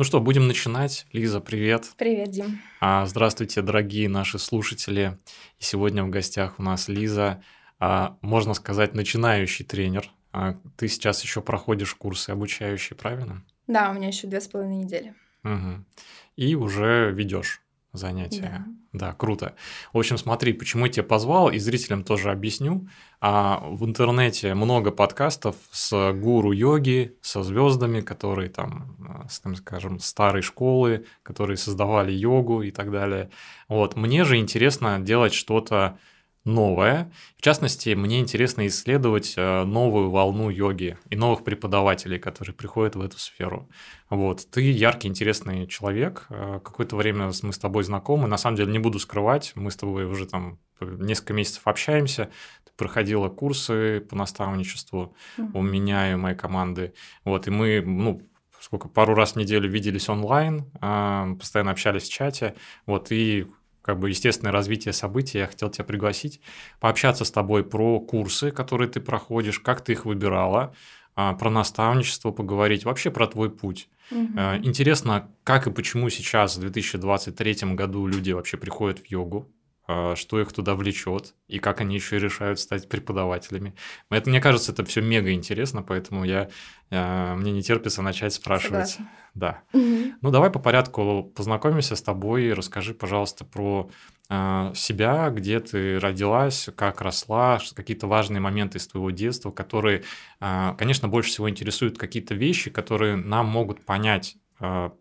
Ну что, будем начинать. Лиза, привет. Привет, Дим. А, здравствуйте, дорогие наши слушатели. И сегодня в гостях у нас Лиза, а, можно сказать, начинающий тренер. А, ты сейчас еще проходишь курсы обучающие, правильно? Да, у меня еще две с половиной недели. Угу. И уже ведешь занятия. Да. да, круто. В общем, смотри, почему я тебя позвал, и зрителям тоже объясню. А в интернете много подкастов с гуру йоги, со звездами, которые там, а, с, там, скажем, старой школы, которые создавали йогу и так далее. Вот, мне же интересно делать что-то новое. В частности, мне интересно исследовать э, новую волну йоги и новых преподавателей, которые приходят в эту сферу. Вот. Ты яркий, интересный человек. Э, какое-то время мы с тобой знакомы. На самом деле, не буду скрывать, мы с тобой уже там несколько месяцев общаемся. Ты проходила курсы по наставничеству mm-hmm. у меня и моей команды. Вот. И мы, ну, сколько, пару раз в неделю виделись онлайн, э, постоянно общались в чате. Вот. И как бы естественное развитие событий, я хотел тебя пригласить, пообщаться с тобой про курсы, которые ты проходишь, как ты их выбирала, а, про наставничество поговорить, вообще про твой путь. Угу. Интересно, как и почему сейчас, в 2023 году, люди вообще приходят в йогу, что их туда влечет, и как они еще решают стать преподавателями. Это, мне кажется, это все мега интересно, поэтому я, а, мне не терпится начать спрашивать. Согласна. Да. Угу. Ну, давай по порядку познакомимся с тобой, расскажи, пожалуйста, про э, себя, где ты родилась, как росла, какие-то важные моменты из твоего детства, которые, конечно, больше всего интересуют какие-то вещи, которые нам могут понять,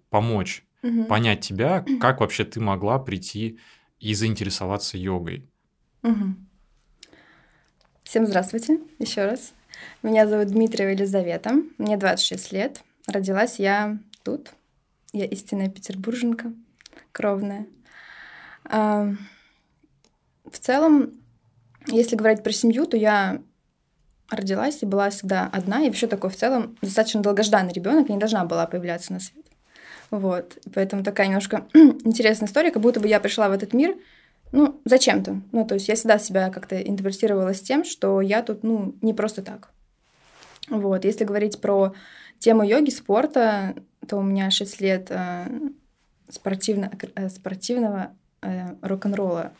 помочь угу. понять тебя, как вообще ты могла прийти и заинтересоваться йогой. Угу. Всем здравствуйте еще раз. Меня зовут Дмитриева Елизавета, мне 26 лет. Родилась я тут. Я истинная петербурженка, кровная. А, в целом, если говорить про семью, то я родилась и была всегда одна. И вообще такой в целом достаточно долгожданный ребенок, я не должна была появляться на свет. Вот. Поэтому такая немножко интересная история, как будто бы я пришла в этот мир, ну, зачем-то. Ну, то есть я всегда себя как-то интерпретировала с тем, что я тут, ну, не просто так. Вот. Если говорить про тему йоги, спорта, то у меня 6 лет э, спортивно, э, спортивного э, рок-н-ролла.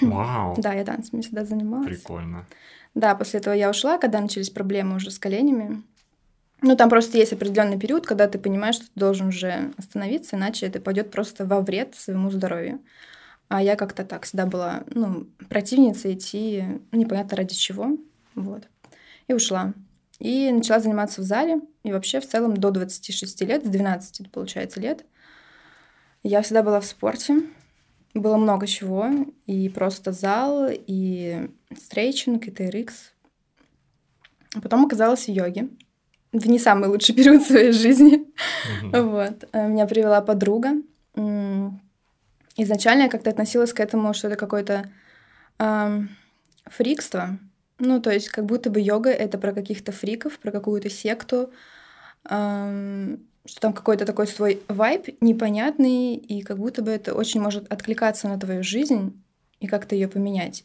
Вау! Да, я танцами всегда занималась. Прикольно. Да, после этого я ушла, когда начались проблемы уже с коленями. Ну, там просто есть определенный период, когда ты понимаешь, что ты должен уже остановиться, иначе это пойдет просто во вред своему здоровью. А я как-то так всегда была, ну, противница идти ну, непонятно ради чего. Вот. И ушла. И начала заниматься в зале. И вообще в целом до 26 лет, с 12, получается, лет, я всегда была в спорте. Было много чего. И просто зал, и стрейчинг, и TRX. А потом оказалась в йоге в не самый лучший период своей жизни. Mm-hmm. Вот. Э, меня привела подруга. Изначально я как-то относилась к этому, что это какое-то эм, фрикство. Ну, то есть как будто бы йога — это про каких-то фриков, про какую-то секту, эм, что там какой-то такой свой вайб непонятный, и как будто бы это очень может откликаться на твою жизнь и как-то ее поменять.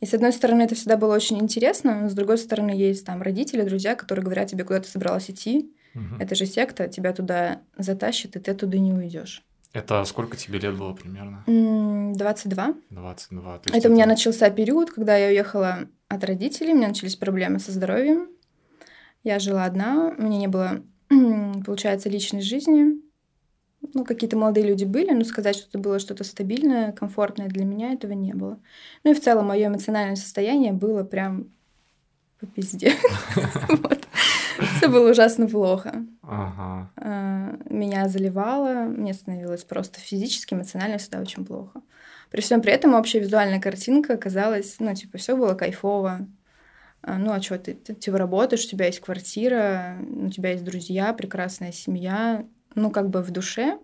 И с одной стороны, это всегда было очень интересно, но с другой стороны, есть там родители, друзья, которые говорят тебе, куда ты собралась идти. Угу. Это же секта, тебя туда затащит, и ты оттуда не уйдешь. Это сколько тебе лет было примерно? 22. 22. это, это у меня начался период, когда я уехала от родителей, у меня начались проблемы со здоровьем. Я жила одна, у меня не было, получается, личной жизни ну, какие-то молодые люди были, но сказать, что это было что-то стабильное, комфортное для меня, этого не было. Ну и в целом мое эмоциональное состояние было прям по пизде. Все было ужасно плохо. А, меня заливало, мне становилось просто физически, эмоционально всегда очень плохо. При всем при этом общая визуальная картинка казалась, ну, типа, все было кайфово. А, ну, а что, ты, ты, ты работаешь, у тебя есть квартира, у тебя есть друзья, прекрасная семья, ну, как бы в душе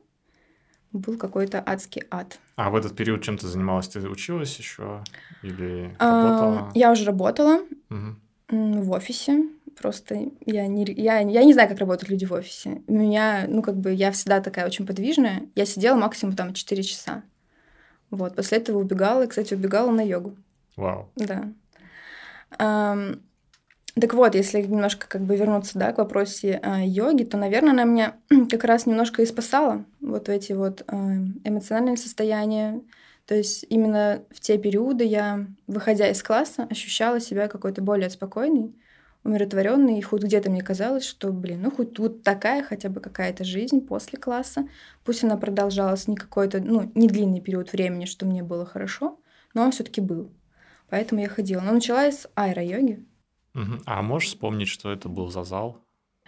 был какой-то адский ад. А в этот период чем ты занималась? Ты училась еще или работала? А, я уже работала угу. в офисе. Просто я не, я, я не знаю, как работают люди в офисе. У меня, ну, как бы, я всегда такая очень подвижная. Я сидела максимум там 4 часа. Вот, после этого убегала, и, кстати, убегала на йогу. Вау. Да. Um, Так вот, если немножко как бы вернуться, да, к вопросе э, йоги, то, наверное, она меня как раз немножко и спасала вот эти вот э, эмоциональные состояния. То есть именно в те периоды я, выходя из класса, ощущала себя какой-то более спокойной, умиротворенный, и хоть где-то мне казалось, что, блин, ну хоть тут такая хотя бы какая-то жизнь после класса, пусть она продолжалась не какой-то, ну, не длинный период времени, что мне было хорошо, но он все-таки был. Поэтому я ходила. Но начала я с аэро-йоги. Угу. А можешь вспомнить, что это был за зал?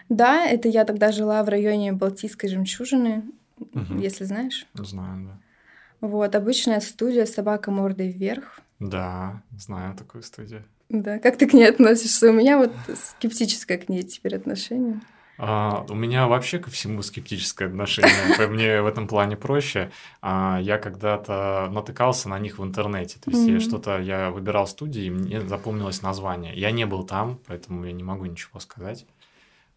Да, это я тогда жила в районе Балтийской жемчужины, угу. если знаешь. Знаю, да. Вот, обычная студия «Собака мордой вверх». Да, знаю такую студию. Да, как ты к ней относишься? У меня вот скептическое к ней теперь отношение. А, у меня вообще ко всему скептическое отношение. Мне в этом плане проще. А, я когда-то натыкался на них в интернете. То есть mm-hmm. я что-то я выбирал студии, и мне запомнилось название. Я не был там, поэтому я не могу ничего сказать.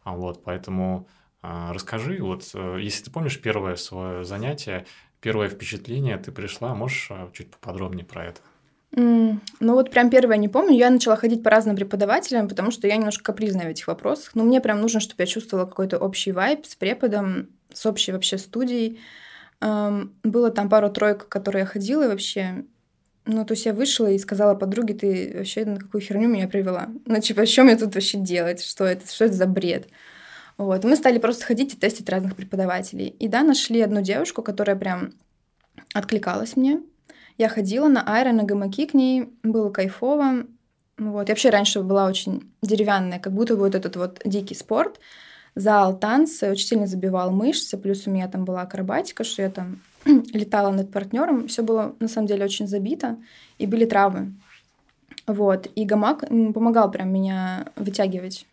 А вот, поэтому а, расскажи, вот э, если ты помнишь первое свое занятие, первое впечатление, ты пришла, можешь а, чуть поподробнее про это? Mm, ну вот прям первое не помню. Я начала ходить по разным преподавателям, потому что я немножко капризная в этих вопросах. Но мне прям нужно, чтобы я чувствовала какой-то общий вайб с преподом, с общей вообще студией. Эм, было там пару-тройка, которые я ходила вообще. Ну, то есть я вышла и сказала подруге, ты вообще на какую херню меня привела? Ну, типа, что мне тут вообще делать? Что это? Что это за бред? Вот. Мы стали просто ходить и тестить разных преподавателей. И да, нашли одну девушку, которая прям откликалась мне. Я ходила на аэро, на гамаки к ней, было кайфово. Вот. Я вообще раньше была очень деревянная, как будто вот этот вот дикий спорт. Зал, танцы, очень сильно забивал мышцы, плюс у меня там была акробатика, что я там летала над партнером. Все было на самом деле очень забито, и были травмы. Вот. И гамак помогал прям меня вытягивать.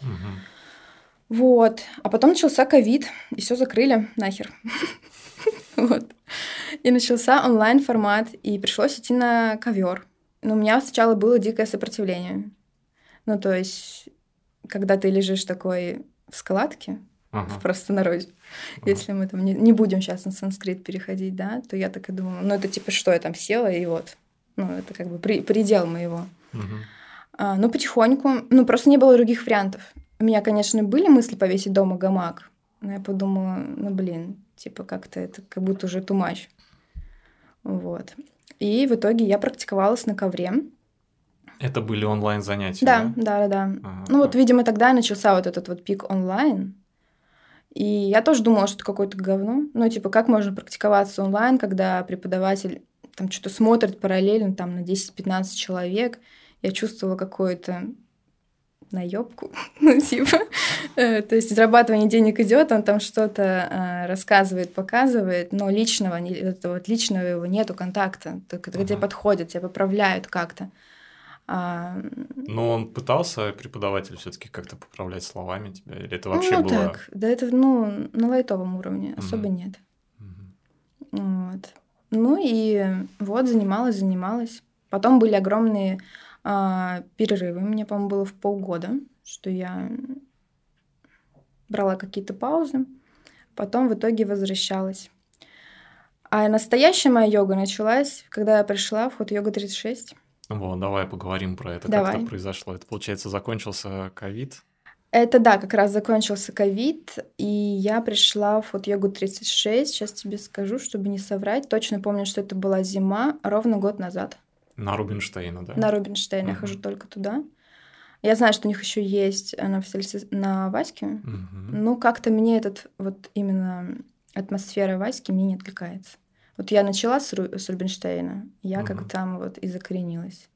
Угу. Вот. А потом начался ковид, и все закрыли нахер. Вот. И начался онлайн-формат, и пришлось идти на ковер. Но у меня сначала было дикое сопротивление. Ну, то есть, когда ты лежишь такой в складке, ага. в простонародье, ага. если мы там не, не будем сейчас на санскрит переходить, да, то я так и думала, ну, это типа что, я там села, и вот. Ну, это как бы при, предел моего. Угу. А, ну, потихоньку, ну, просто не было других вариантов. У меня, конечно, были мысли повесить дома гамак, но я подумала, ну, блин, типа как-то это как будто уже too much. Вот. И в итоге я практиковалась на ковре. Это были онлайн занятия? Да, да, да, да. Ага, ну вот, видимо, тогда начался вот этот вот пик онлайн. И я тоже думала, что это какое-то говно. Ну, типа, как можно практиковаться онлайн, когда преподаватель там что-то смотрит параллельно там на 10-15 человек. Я чувствовала какое-то наебку, ну, типа, э, то есть зарабатывание денег идет, он там что-то э, рассказывает, показывает, но личного, это вот личного его нету контакта, только ага. тебе подходят, тебя поправляют как-то. А... Но он пытался, преподаватель, все-таки как-то поправлять словами тебя, или это вообще ну, было... так, да это, ну, на лайтовом уровне, особо нет. Вот. Ну и вот, занималась, занималась. Потом были огромные а, перерывы. Мне, по-моему, было в полгода, что я брала какие-то паузы, потом в итоге возвращалась. А настоящая моя йога началась, когда я пришла в ход йога 36. Вот, давай поговорим про это, давай. как это произошло. Это, получается, закончился ковид? Это да, как раз закончился ковид, и я пришла в ход йогу 36. Сейчас тебе скажу, чтобы не соврать. Точно помню, что это была зима, ровно год назад. На Рубинштейна, да? На Рубинштейна, угу. я хожу только туда. Я знаю, что у них еще есть на, на Ваське. Угу. Ну, как-то мне этот вот именно атмосфера Васьки мне не отвлекается. Вот я начала с, Ру, с Рубинштейна, я угу. как там вот и закоренилась.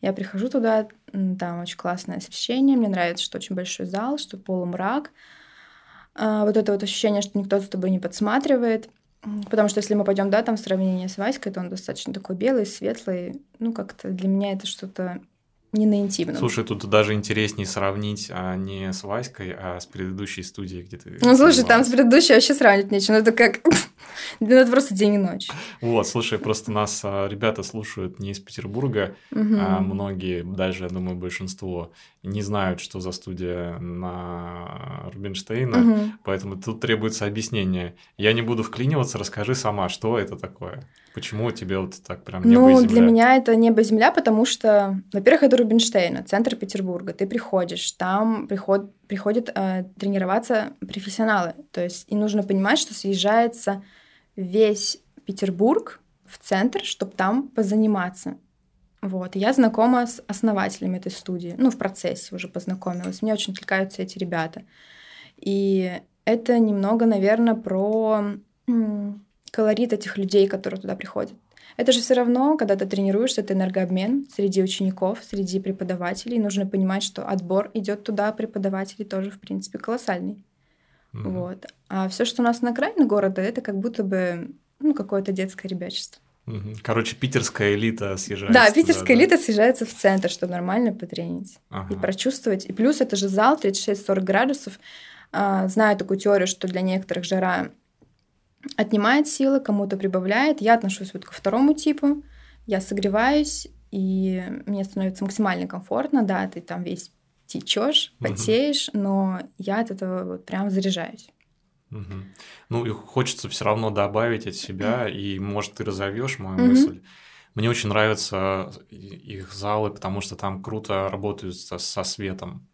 Я прихожу туда, там очень классное освещение, мне нравится, что очень большой зал, что полумрак. А, вот это вот ощущение, что никто за тобой не подсматривает. Потому что если мы пойдем, да, там в сравнении с Васькой, то он достаточно такой белый, светлый. Ну, как-то для меня это что-то не на интимном. Слушай, тут даже интереснее сравнить а не с Васькой, а с предыдущей студией, где ты... Ну, слушай, там с предыдущей вообще сравнить нечего. Ну, это как... Ну, это просто день и ночь. Вот, слушай, просто нас а, ребята слушают не из Петербурга, а многие, даже, я думаю, большинство, не знают, что за студия на Рубинштейна, поэтому тут требуется объяснение. Я не буду вклиниваться, расскажи сама, что это такое. Почему тебе вот так прям небо Ну, и земля? для меня это небо-земля, потому что, во-первых, это Рубинштейна, центр Петербурга. Ты приходишь, там приход, приходят э, тренироваться профессионалы. То есть и нужно понимать, что съезжается весь Петербург в центр, чтобы там позаниматься. Вот. И я знакома с основателями этой студии. Ну, в процессе уже познакомилась. Мне очень отвлекаются эти ребята. И это немного, наверное, про колорит этих людей, которые туда приходят. Это же все равно, когда ты тренируешься, это энергообмен среди учеников, среди преподавателей. Нужно понимать, что отбор идет туда, преподавателей тоже, в принципе, колоссальный. Мгм. Вот. А все, что у нас на окраине города, это как будто бы ну, какое-то детское ребячество. Мгм. Короче, питерская элита съезжается. Да, туда, питерская да? элита съезжается в центр, чтобы нормально потренить и Ага. прочувствовать. И плюс это же зал 36-40 градусов. А, Знаю такую теорию, что для некоторых жара отнимает силы, кому-то прибавляет. Я отношусь вот ко второму типу. Я согреваюсь, и мне становится максимально комфортно. Да, ты там весь течешь, потеешь, но я от этого вот прям заряжаюсь. Мгм. Ну и хочется все равно добавить от себя, и может ты разовьешь мою Мгм. мысль. Мне очень нравятся их залы, потому что там круто работают со, со светом.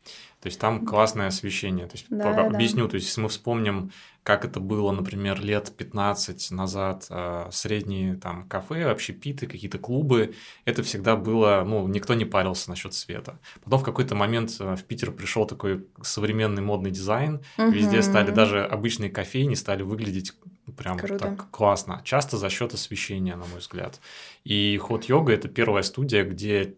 То есть там классное освещение. То есть Да, по- да, объясню, то есть если мы вспомним, как это было, например, лет 15 назад, э, средние там кафе, общепиты, какие-то клубы, это всегда было, ну, никто не парился насчет света. Потом в какой-то момент э, в Питер пришел такой современный модный дизайн, Везде стали даже обычные кофейни стали выглядеть прям Круто. так классно. Часто за счет освещения, на мой взгляд. И ход йога это первая студия, где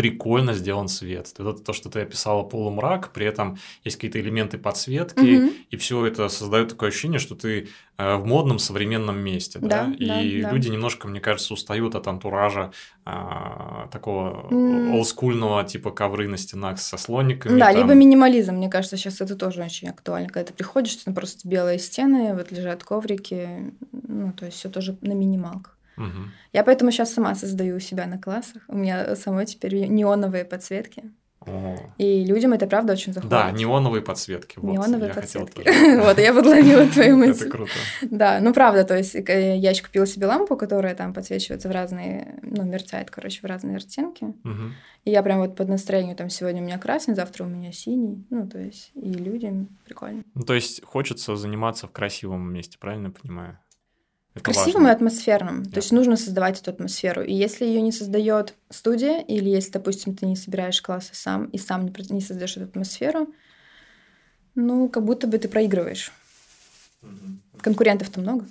прикольно сделан свет. Это то, что ты описала полумрак, при этом есть какие-то элементы подсветки, Мгм. и все это создает такое ощущение, что ты э, в модном современном месте, да, Да, да, и да. люди немножко, мне кажется, устают от антуража а, такого М. олдскульного типа ковры на стенах со слониками. Да, там. либо минимализм, мне кажется, сейчас это тоже очень актуально. Когда ты приходишь, там просто белые стены, вот лежат коврики, ну, то есть все тоже на минималках. Мгм. Я поэтому сейчас сама создаю у себя на классах. У меня самой теперь неоновые подсветки. О. И людям это правда очень заходит. Да, неоновые подсветки. Вот, Неоновые я подсветки. Вот, я подловила твою Это мысль. круто. Да, ну правда, то есть э, я еще купила себе лампу, которая там подсвечивается в разные, ну, мерцает, короче, в разные оттенки. И я прям вот под настроение, там, сегодня у меня красный, завтра у меня синий. Ну, то есть, и людям прикольно. Ну, то есть хочется заниматься в красивом месте, правильно понимаю? Это Красивым и важно. атмосферным. То есть нужно создавать эту атмосферу. И если ее не создает студия, или если, допустим, ты не собираешь классы сам и сам не, создаешь эту атмосферу, ну, как будто бы ты проигрываешь. Конкурентов-то много.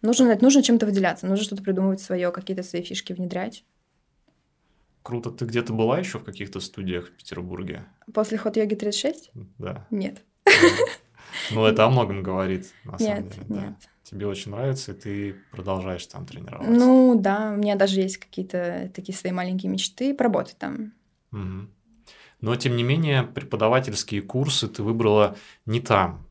Нужно, нужно чем-то выделяться, нужно что-то придумывать свое, какие-то свои фишки внедрять. Круто. Ты где-то была еще в каких-то студиях в Петербурге? После ход йоги 36? Да. Нет. Ну, это о многом говорит, на самом деле. да. нет. Тебе очень нравится, и ты продолжаешь там тренироваться. Ну, да, у меня даже есть какие-то такие свои маленькие мечты поработать там. Мгм. Но, тем не менее, преподавательские курсы ты выбрала не там.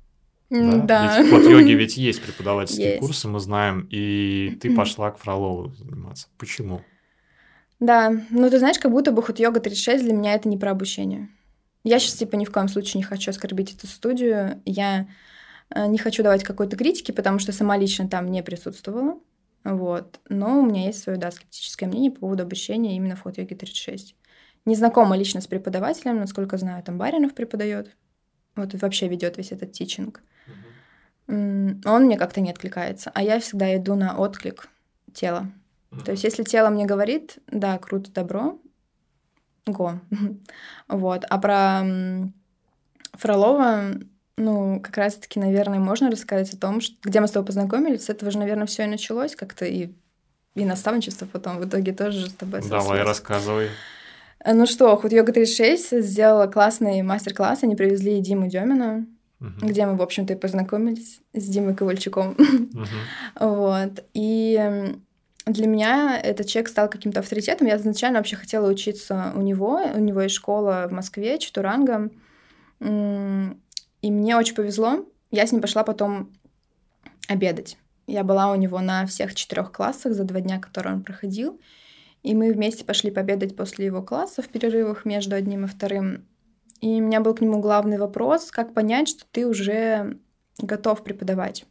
М, Да. Ведь в ход-йоге ведь есть преподавательские Есть. курсы, мы знаем, и ты пошла к Фролову заниматься. Почему? Да, ну ты знаешь, как будто бы ход йога 36 для меня это не про обучение. Я сейчас типа ни в коем случае не хочу оскорбить эту студию. Я э, не хочу давать какой-то критики, потому что сама лично там не присутствовала. Вот. Но у меня есть свое, да, скептическое мнение по поводу обучения именно в ход йоге 36. Не знакома лично с преподавателем, насколько знаю, там Баринов преподает. Вот вообще ведет весь этот тичинг. М, Он мне как-то не откликается. А я всегда иду на отклик тела. То есть, если тело мне говорит, да, круто, добро, го. Вот. А про Фролова, ну, как раз-таки, наверное, можно рассказать о том, что, где мы с тобой познакомились. С этого же, наверное, все и началось как-то, и, и наставничество потом в итоге тоже с тобой Давай, сошлось. рассказывай. Э, Ну что, Худ Йога 36 сделала классный мастер-класс. Они привезли Диму Демина, Мгм. где мы, в общем-то, и познакомились с Димой Ковальчуком. Мгм. Вот. И для меня этот человек стал каким-то авторитетом. Я изначально вообще хотела учиться у него. У него есть школа в Москве, Чатуранга. И мне очень повезло. Я с ним пошла потом обедать. Я была у него на всех четырех классах за два дня, которые он проходил. И мы вместе пошли пообедать после его класса в перерывах между одним и вторым. И у меня был к нему главный вопрос, как понять, что ты уже готов преподавать.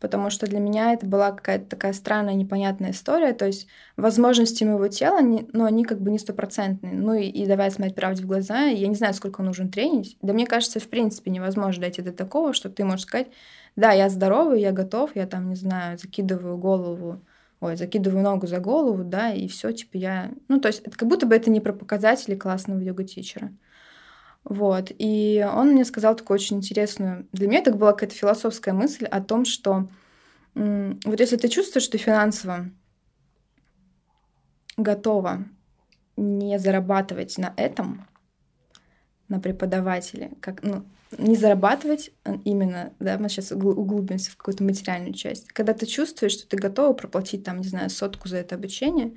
Потому что для меня это была какая-то такая странная, непонятная история. То есть возможности моего тела, но ну, они как бы не стопроцентные. Ну и, и давай смотреть правде в глаза. Я не знаю, сколько нужно тренить. Да мне кажется, в принципе невозможно дойти до такого, что ты можешь сказать, да, я здоровый, я готов, я там, не знаю, закидываю голову ой, закидываю ногу за голову, да, и все, типа я... Ну, то есть это как будто бы это не про показатели классного йога-тичера. Вот. И он мне сказал такую очень интересную... Для меня это была какая-то философская мысль о том, что вот если ты чувствуешь, что финансово готова не зарабатывать на этом, на преподавателе, как, ну, не зарабатывать а именно, да, мы сейчас углубимся в какую-то материальную часть. Когда ты чувствуешь, что ты готова проплатить там, не знаю, сотку за это обучение,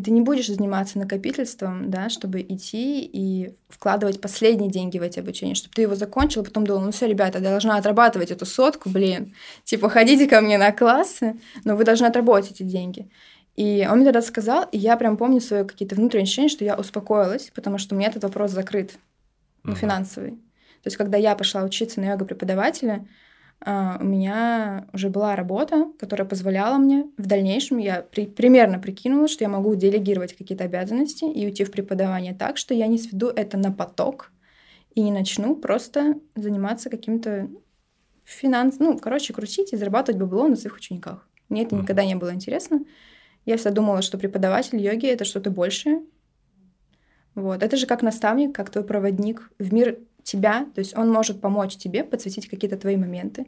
и ты не будешь заниматься накопительством, да, чтобы идти и вкладывать последние деньги в эти обучения, чтобы ты его закончил, потом думал, ну все, ребята, я должна отрабатывать эту сотку, блин, типа ходите ко мне на классы, но вы должны отработать эти деньги. И он мне тогда сказал, и я прям помню свои какие-то внутренние ощущения, что я успокоилась, потому что у меня этот вопрос закрыт, ну, финансовый. То есть, когда я пошла учиться на йога-преподавателя, а, у меня уже была работа, которая позволяла мне в дальнейшем, я при, примерно прикинула, что я могу делегировать какие-то обязанности и уйти в преподавание так, что я не сведу это на поток и не начну просто заниматься каким-то финанс... Ну, короче, крутить и зарабатывать бабло на своих учениках. Мне это никогда не было интересно. Я всегда думала, что преподаватель йоги — это что-то большее. Вот. Это же как наставник, как твой проводник в мир тебя, то есть он может помочь тебе подсветить какие-то твои моменты.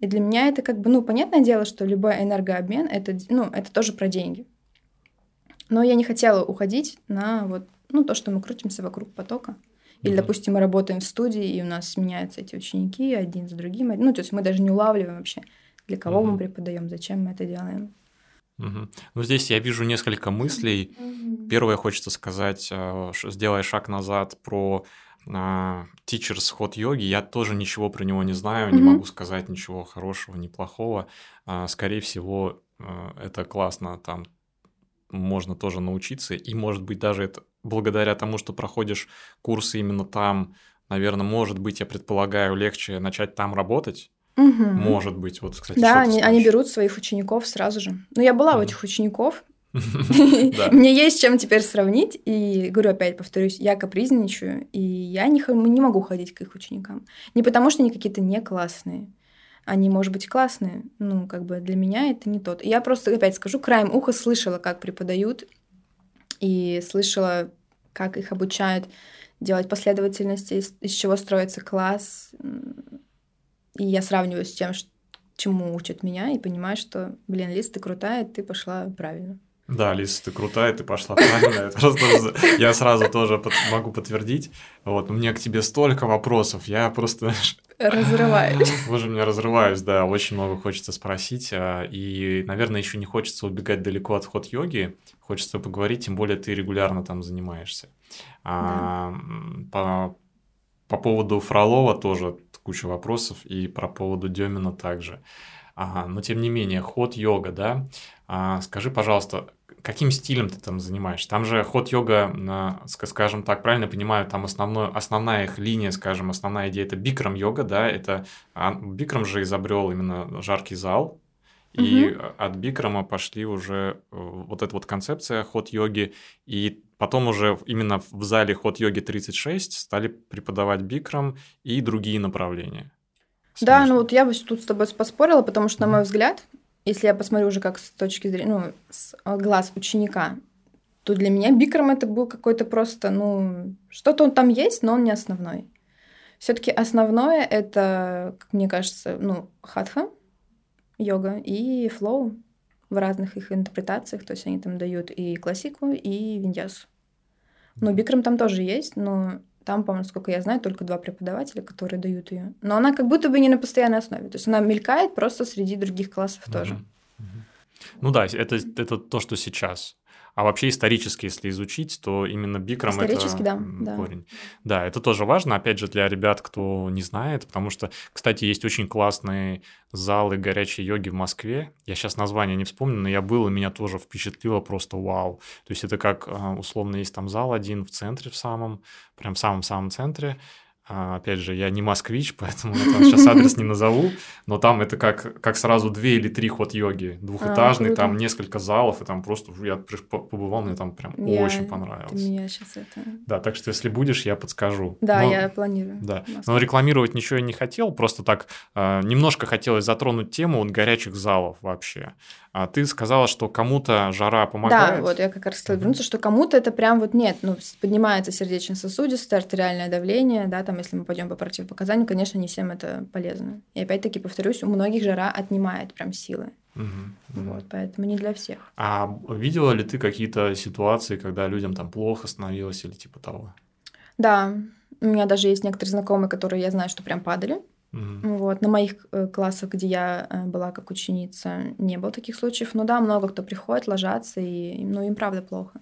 И для меня это как бы, ну, понятное дело, что любой энергообмен это, ну, это тоже про деньги. Но я не хотела уходить на вот, ну, то, что мы крутимся вокруг потока. Или, mm-hmm. допустим, мы работаем в студии, и у нас сменяются эти ученики один за другим. Ну, то есть мы даже не улавливаем вообще, для кого mm-hmm. мы преподаем, зачем мы это делаем. Угу. Ну, здесь я вижу несколько мыслей. Угу. Первое хочется сказать, э, сделай шаг назад про Teachers ход йоги, я тоже ничего про него не знаю, mm-hmm. не могу сказать ничего хорошего, ни плохого. А, скорее всего, а, это классно, там можно тоже научиться, и, может быть, даже это благодаря тому, что проходишь курсы именно там, наверное, может быть, я предполагаю, легче начать там работать, Угу. Может быть, вот, кстати, Да, они, они берут своих учеников сразу же. Ну, я была у этих учеников, Мне есть чем теперь сравнить. И говорю опять, повторюсь, я капризничаю, и я не, не могу ходить к их ученикам. Не потому, что они какие-то не классные. Они, может быть, классные, ну, как бы для меня это не тот. Я просто, опять скажу, краем уха слышала, как преподают, и слышала, как их обучают делать последовательности, из, из чего строится класс. И я сравниваю с тем, чему учат меня, и понимаю, что, блин, Лиз, ты крутая, ты пошла правильно. Да, Лиз, ты крутая, ты пошла правильно. просто я сразу тоже могу подтвердить. Вот, у меня к тебе столько вопросов, я просто... Разрываюсь. Боже, меня разрываюсь, да, очень много хочется спросить. А, и, наверное, еще не хочется убегать далеко от ход йоги. Хочется поговорить, тем более ты регулярно там занимаешься. А, по, по поводу Фролова тоже куча вопросов, и про поводу Демина также. Ага, но тем не менее, ход йога, да? А, скажи, пожалуйста, каким стилем ты там занимаешься? Там же ход йога, скажем так, правильно понимаю, там основной, основная их линия, скажем, основная идея это бикрам йога, да? Это а, бикрам же изобрел именно жаркий зал, и угу. от бикрама пошли уже э, вот эта вот концепция ход йоги, и потом уже именно в зале ход йоги 36 стали преподавать бикрам и другие направления. Да, ну вот я бы тут с тобой поспорила, потому что, на мой взгляд, если я посмотрю уже как с точки зрения, ну, с э, глаз ученика, то для меня бикрам это был какой-то просто, ну, что-то он там есть, но он не основной. Все-таки основное это, как мне кажется, ну, хатха, йога и флоу в разных их интерпретациях, то есть они там дают и классику, и виндясу. Ну, бикрам там тоже есть, но там, по-моему, сколько я знаю, только два преподавателя, которые дают ее. Но она как будто бы не на постоянной основе. То есть она мелькает просто среди других классов тоже. Ну да, это, это то, что сейчас. А вообще исторически, если изучить, то именно бикрам это да, корень. Да. да, это тоже важно, опять же, для ребят, кто не знает, потому что, кстати, есть очень классные залы горячей йоги в Москве. Я сейчас название не вспомню, но я был, и меня тоже впечатлило просто вау. То есть это как, а, условно, есть там зал один в центре в самом, прям в самом-самом центре, опять же, я не москвич, поэтому я там сейчас адрес не назову, но там это как, как сразу две или три ход-йоги, двухэтажный, а, там несколько залов, и там просто я побывал, мне там прям я, очень понравилось. Меня сейчас это... Да, так что если будешь, я подскажу. Да, но, я планирую. Да, но рекламировать ничего я не хотел, просто так э, немножко хотелось затронуть тему вот горячих залов вообще. А ты сказала, что кому-то жара помогает. Да, вот я как раз хотела вернуться, что кому-то это прям вот нет, ну, поднимается сердечно-сосудистое, артериальное давление, да, там, если мы пойдем по противопоказанию, конечно, не всем это полезно. И опять-таки, повторюсь, у многих жара отнимает прям силы. Угу, угу. Вот, поэтому не для всех. А видела ли ты какие-то ситуации, когда людям там плохо становилось или типа того? Да, у меня даже есть некоторые знакомые, которые я знаю, что прям падали. Mm-hmm. Вот. На моих э, классах, где я э, была как ученица, не было таких случаев. Но да, много кто приходит, ложатся, и ну, им правда плохо.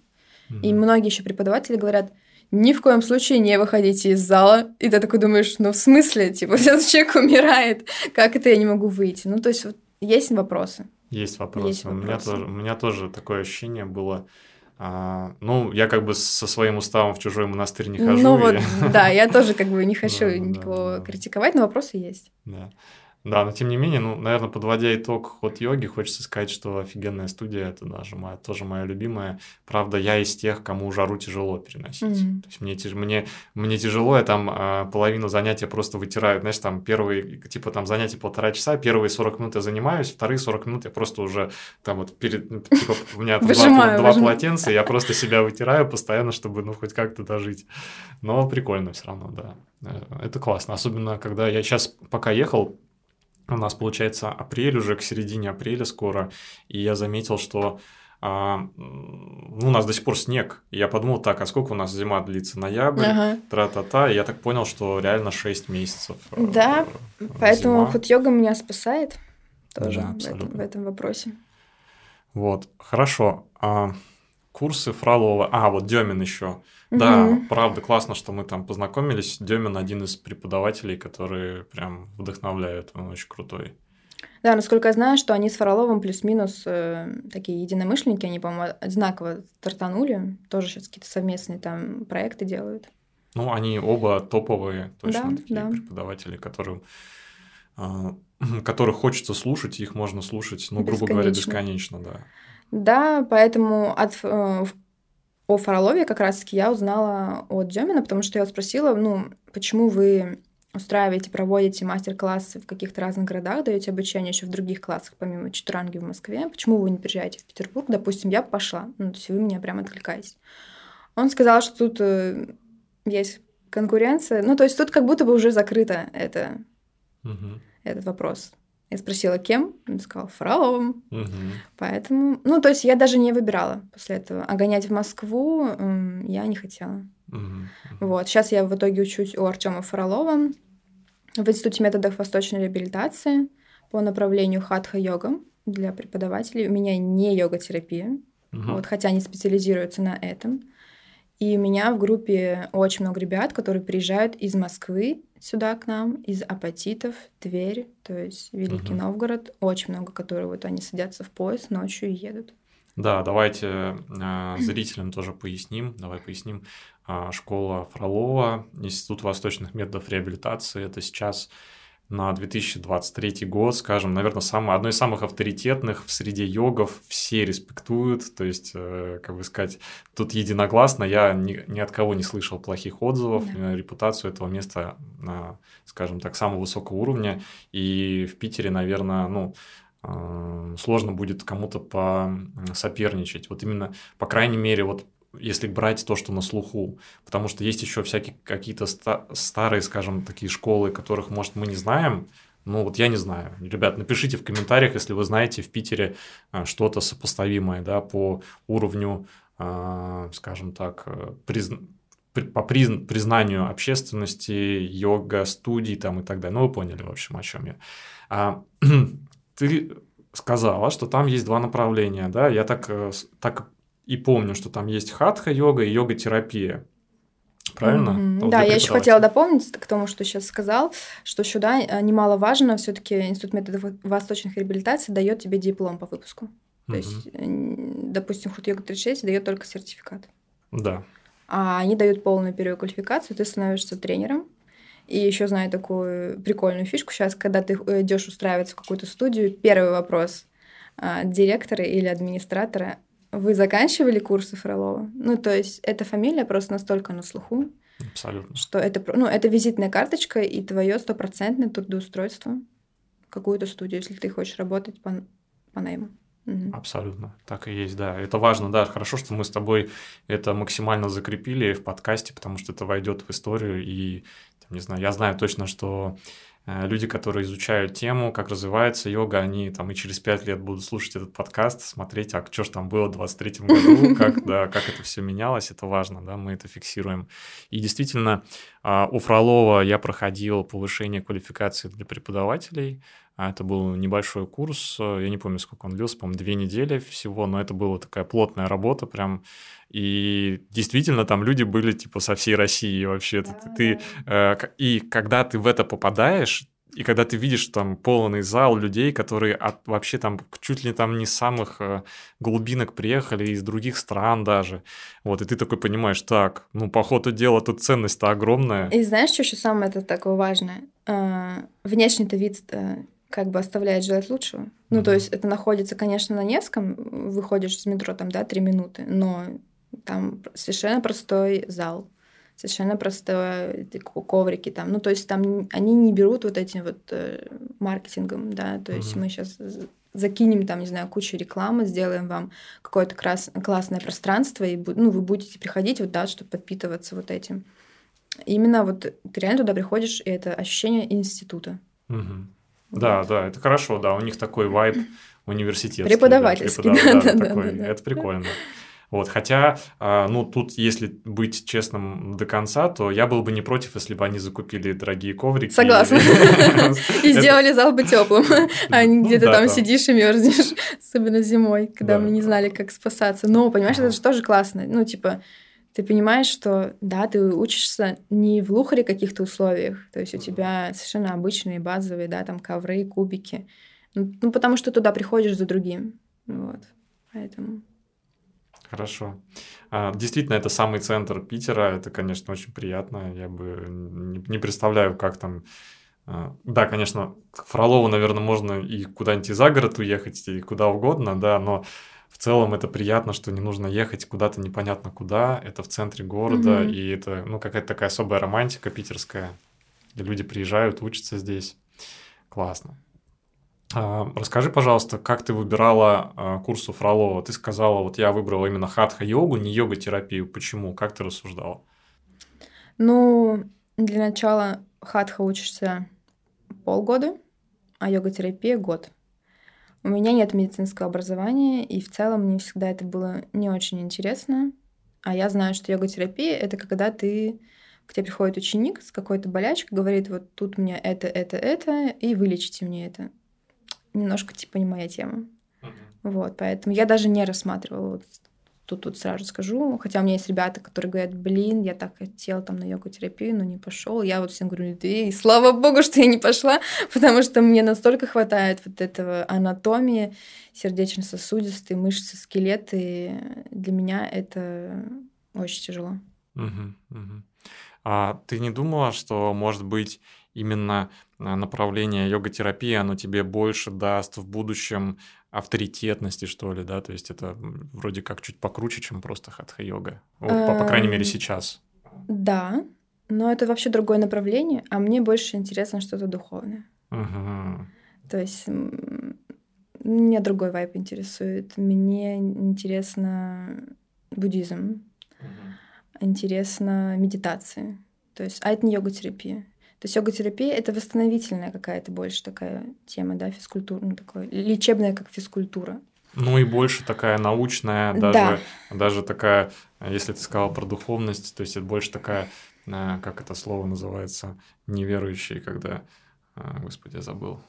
Mm-hmm. И многие еще преподаватели говорят, ни в коем случае не выходите из зала. И ты такой думаешь, ну в смысле? Типа, этот человек умирает. Как это я не могу выйти? Ну, то есть вот есть вопросы. Есть вопросы. Есть вопросы. У, меня тоже, у меня тоже такое ощущение было а, ну, я как бы со своим уставом в чужой монастырь не хожу. Ну вот, да, я тоже как бы не хочу никого критиковать, но вопросы есть. Да. Да, но тем не менее, ну, наверное, подводя итог ход йоги, хочется сказать, что офигенная студия, это даже моя, тоже моя любимая. Правда, я из тех, кому жару тяжело переносить. Mm-hmm. То есть мне, тяж, мне, мне тяжело, я там э, половину занятия просто вытираю. Знаешь, там первые, типа там занятия полтора часа, первые 40 минут я занимаюсь, вторые 40 минут я просто уже там вот перед, ну, типа у меня два, два полотенца, я просто себя вытираю постоянно, чтобы ну хоть как-то дожить. Но прикольно все равно, да. Э, это классно. Особенно, когда я сейчас пока ехал, у нас получается апрель уже, к середине апреля скоро, и я заметил, что а, ну, у нас до сих пор снег. И я подумал, так, а сколько у нас зима длится? Ноябрь, ага. тра-та-та. И я так понял, что реально 6 месяцев. Э, да, э, поэтому хоть йога меня спасает тоже да, в, этом, в этом вопросе. Вот, хорошо. А, курсы Фролова. А, вот Демин еще. Да, правда, классно, что мы там познакомились. Демин один из преподавателей, который прям вдохновляет, он очень крутой. Да, насколько я знаю, что они с Фроловым плюс-минус э, такие единомышленники, они, по-моему, одинаково стартанули, тоже сейчас какие-то совместные там проекты делают. Ну, они оба топовые, точно да, такие да. преподаватели, которым, э, которых хочется слушать, их можно слушать, ну, грубо говоря, бесконечно, да. Да, поэтому от, э, о Фролове как раз-таки я узнала от Демина, потому что я спросила, ну, почему вы устраиваете, проводите мастер-классы в каких-то разных городах, даете обучение еще в других классах, помимо Чатуранги в Москве, почему вы не приезжаете в Петербург? Допустим, я пошла, ну, то есть вы меня прям откликаетесь. Он сказал, что тут э, есть конкуренция, ну, то есть тут как будто бы уже закрыто это, угу. этот вопрос. Я спросила, кем? Он сказал, Фроловым. Угу. Поэтому, ну, то есть я даже не выбирала после этого. А гонять в Москву я не хотела. Угу. Вот. Сейчас я в итоге учусь у Артема Фролова в Институте методов восточной реабилитации по направлению хатха-йога для преподавателей. У меня не йога-терапия, угу. вот, хотя они специализируются на этом. И у меня в группе очень много ребят, которые приезжают из Москвы сюда к нам, из Апатитов, Тверь, то есть Великий угу. Новгород. Очень много, которые вот они садятся в поезд ночью и едут. Да, давайте э, зрителям тоже поясним. Давай поясним. Э, школа Фролова, Институт восточных методов реабилитации. Это сейчас на 2023 год, скажем, наверное, самое, одно из самых авторитетных в среде йогов, все респектуют, то есть, э, как бы сказать, тут единогласно, я ни, ни от кого не слышал плохих отзывов, да. репутацию этого места, на, скажем так, самого высокого уровня, и в Питере, наверное, ну, э, сложно будет кому-то посоперничать. Вот именно, по крайней мере, вот если брать то, что на слуху. Потому что есть еще всякие какие-то ста- старые, скажем, такие школы, которых, может, мы не знаем. Ну, вот я не знаю. Ребят, напишите в комментариях, если вы знаете в Питере а, что-то сопоставимое, да, по уровню, а, скажем так, э, призна по признанию общественности, йога, студий там и так далее. Ну, вы поняли, в общем, о чем я. А, ты сказала, что там есть два направления, да? Я так, э, так и помню, что там есть хатха-йога и йога-терапия. Правильно? Mm-hmm. Вот да, я еще хотела дополнить к тому, что сейчас сказал, что сюда э, немаловажно, все-таки Институт методов восточных реабилитаций дает тебе диплом по выпуску. То mm-hmm. есть, допустим, ход йога 36 дает только сертификат. Да. А они дают полную переквалификацию, ты становишься тренером, И еще знаю такую прикольную фишку сейчас, когда ты идешь устраиваться в какую-то студию, первый вопрос а, директора или администратора, вы заканчивали курсы Фролова? Ну, то есть эта фамилия просто настолько на слуху, Абсолютно. что это, ну, это визитная карточка и твое стопроцентное трудоустройство в какую-то студию, если ты хочешь работать по, по найму. Угу. Абсолютно, так и есть, да. Это важно, да. Хорошо, что мы с тобой это максимально закрепили в подкасте, потому что это войдет в историю. И, там, не знаю, я знаю точно, что люди, которые изучают тему, как развивается йога, они там и через пять лет будут слушать этот подкаст, смотреть, а что же там было в 23 году, как, да, как это все менялось, это важно, да, мы это фиксируем. И действительно, а, у Фролова я проходил повышение квалификации для преподавателей, а это был небольшой курс, я не помню, сколько он длился, по-моему, две недели всего, но это была такая плотная работа, прям и действительно там люди были типа со всей России вообще. Да, ты, да. Э, и когда ты в это попадаешь, и когда ты видишь там полный зал людей, которые от, вообще там чуть ли там не самых э, глубинок приехали, из других стран даже, вот, и ты такой понимаешь, так, ну, по ходу дела тут ценность-то огромная. И знаешь, что еще самое это такое важное? А, внешний-то вид как бы оставляет желать лучшего. Ну, mm-hmm. то есть это находится, конечно, на Невском, выходишь из метро там, да, три минуты, но там совершенно простой зал, совершенно простые коврики там. Ну, то есть там они не берут вот этим вот э, маркетингом, да, то есть mm-hmm. мы сейчас закинем там, не знаю, кучу рекламы, сделаем вам какое-то крас- классное пространство, и ну, вы будете приходить вот, да, чтобы подпитываться вот этим. именно вот ты реально туда приходишь, и это ощущение института. Mm-hmm. Да, да, это хорошо, да, у них такой вайб университетский. Преподавательский, да, преподав... да, да, такой, да, да, Это прикольно. Вот, хотя, а, ну, тут, если быть честным до конца, то я был бы не против, если бы они закупили дорогие коврики. Согласна. И сделали зал бы теплым, а не ну где-то там сидишь и мерзнешь, особенно зимой, когда мы не знали, как спасаться. Но, понимаешь, это же тоже классно. Ну, типа, ты понимаешь, что да, ты учишься не в лухаре каких-то условиях, то есть у тебя совершенно обычные базовые, да, там ковры, кубики, ну, ну потому что туда приходишь за другим, вот, поэтому. Хорошо. А, действительно, это самый центр Питера. Это, конечно, очень приятно. Я бы не представляю, как там... А, да, конечно, к Фролову, наверное, можно и куда-нибудь за город уехать, и куда угодно, да, но в целом это приятно, что не нужно ехать куда-то непонятно куда. Это в центре города, mm-hmm. и это, ну, какая-то такая особая романтика питерская, люди приезжают, учатся здесь. Классно. А, расскажи, пожалуйста, как ты выбирала а, курс у Фролова? Ты сказала, вот я выбрала именно хатха-йогу, не йога-терапию. Почему? Как ты рассуждала? Ну, для начала хатха учишься полгода, а йога-терапия – год. У меня нет медицинского образования, и в целом мне всегда это было не очень интересно. А я знаю, что йога-терапия – это когда ты к тебе приходит ученик с какой-то болячкой, говорит, вот тут у меня это, это, это, и вылечите мне это немножко типа не моя тема. Uh-huh. Вот, поэтому я даже не рассматривала вот тут тут сразу скажу. Хотя у меня есть ребята, которые говорят, блин, я так хотела там на йогу-терапию, но не пошел. Я вот всем говорю, ты, слава богу, что я не пошла, потому что мне настолько хватает вот этого анатомии, сердечно-сосудистой, мышцы, скелеты. Для меня это очень тяжело. Угу, угу. А ты не думала, что, может быть, именно а, направление йога-терапии, оно тебе больше даст в будущем авторитетности, что ли, да? То есть это вроде как чуть покруче, чем просто хатха-йога. по, по крайней мере, эм, сейчас. Да, но это вообще другое направление, а мне больше интересно что-то духовное. Угу. То есть меня другой вайп интересует. Мне интересно буддизм интересно медитации. То есть, а это не йога-терапия. То есть йога-терапия — это восстановительная какая-то больше такая тема, да, физкультура, ну, такое, лечебная как физкультура. Ну и больше такая научная, даже, да. даже такая, если ты сказала про духовность, то есть это больше такая, э, как это слово называется, неверующие, когда, э, господи, я забыл.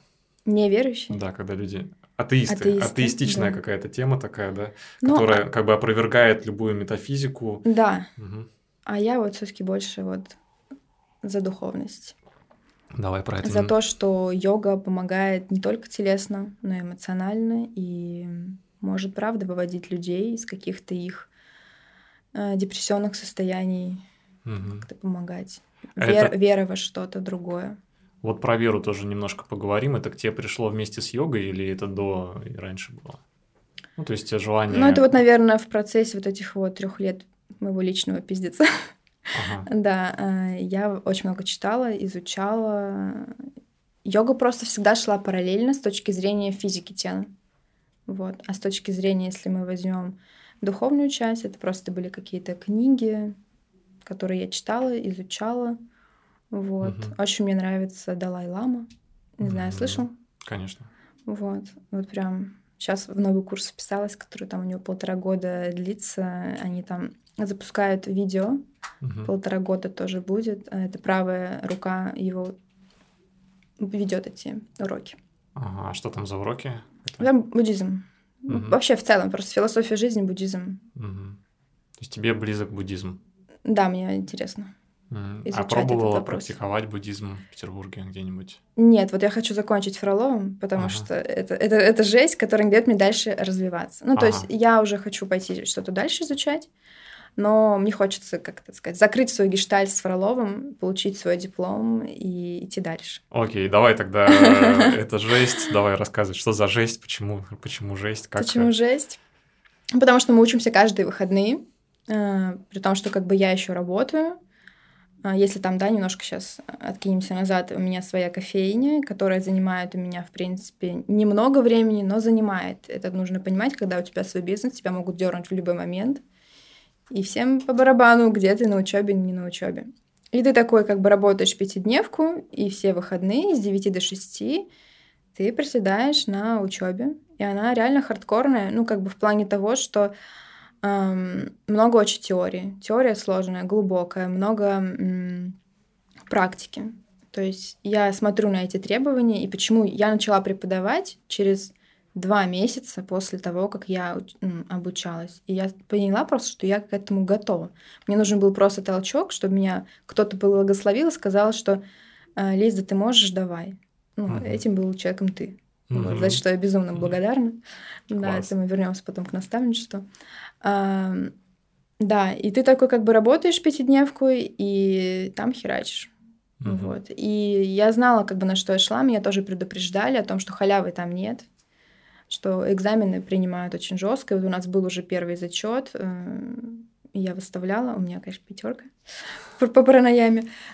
Неверующие? Да, когда люди Атеисты. Атеисты Атеистичная да. какая-то тема такая, да, ну, которая а... как бы опровергает любую метафизику. Да. Угу. А я вот все-таки больше вот за духовность. Давай про это. За то, что йога помогает не только телесно, но и эмоционально, и может, правда, выводить людей из каких-то их э, депрессионных состояний, угу. как-то помогать. вер, Это- вера во что-то другое. Вот про веру тоже немножко поговорим. Это к тебе пришло вместе с йогой или это до и раньше было? Ну, то есть желание... Ну, это вот, наверное, в процессе вот этих вот трех лет моего личного пиздеца. Ага. Да, э, я очень много читала, изучала. Йога просто всегда шла параллельно с точки зрения физики тела. Вот. А с точки зрения, если мы возьмем духовную часть, это просто были какие-то книги, которые я читала, изучала. Вот. Мгм. Очень мне нравится Далай-Лама. Не знаю, Мгм. слышал? Конечно. Вот. Вот прям сейчас в новый курс вписалась, который там у него полтора года длится. Они там запускают видео Мгм. полтора года тоже будет. А Это правая рука его ведет эти уроки. Ага, а что там за уроки? Это- Там буддизм. Мгм. Вообще в целом, просто философия жизни, буддизм. Мгм. То есть тебе близок буддизм? Да, мне интересно. Мгм. А пробовала практиковать буддизм в Петербурге где-нибудь? Нет, вот я хочу закончить Фроловым, потому Ага. что это, это, это жесть, которая не дает мне дальше развиваться. Ну, то есть Ага. я уже хочу пойти что-то дальше изучать, но мне хочется, как это сказать, закрыть свой гештальт с Фроловым, получить свой диплом и идти дальше. Окей, давай тогда это жесть. Давай рассказывай, что за жесть, почему, почему жесть, как... Почему жесть? Потому что мы учимся каждые выходные, э, при том, что как бы я еще работаю. А Если там, да, немножко сейчас откинемся назад, у меня своя кофейня, которая занимает у меня, в принципе, немного времени, но занимает. Это нужно понимать, когда у тебя свой бизнес, тебя могут дернуть в любой момент. И всем по барабану, где ты на учебе, не на учебе. И ты такой, как бы работаешь пятидневку, и все выходные с 9 до 6 ты приседаешь на учебе. И она реально хардкорная, ну, как бы в плане того, что эм, много очень теории. Теория сложная, глубокая, много м, практики. То есть я смотрю на эти требования, и почему я начала преподавать через два месяца после того, как я обучалась. И я поняла просто, что я к этому готова. Мне нужен был просто толчок, чтобы меня кто-то благословил и сказал, что «Э, Лиз, да ты можешь, давай. Ну, Мгм. этим был человеком ты. Мгм. за что я безумно благодарна. Да, Класс. это мы вернемся потом к наставничеству. Ам, да, и ты такой как бы работаешь пятидневку, и там херачишь. Мгм. Вот. И я знала, как бы на что я шла, меня тоже предупреждали о том, что халявы там нет, что экзамены принимают очень жестко. И вот у нас был уже первый зачет, я выставляла, у меня, конечно, пятерка по, по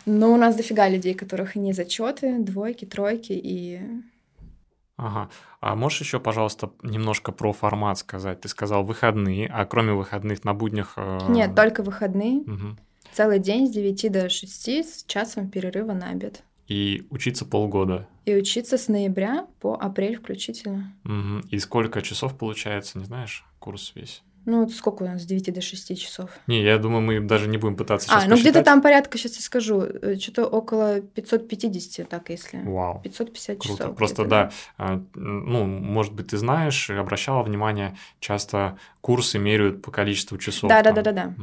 но у нас дофига людей, которых не зачеты, двойки, тройки, и Ага. А можешь еще, пожалуйста, немножко про формат сказать? Ты сказал выходные, а кроме выходных на буднях... э, нет, только выходные, мгм. целый день с 9 до 6 с часом перерыва на обед. И учиться полгода. И учиться с ноября по апрель включительно. Мгм. И сколько часов получается, не знаешь, курс весь? Ну, вот сколько у нас с 9 до 6 часов? Не, я думаю, мы даже не будем пытаться А, сейчас ну где-то там порядка, сейчас я скажу, э, что-то около 550, так если. Вау. 550 Круто. часов. Просто где-то, да, а, ну, может быть, ты знаешь, обращала внимание, часто курсы меряют по количеству часов. Да, да,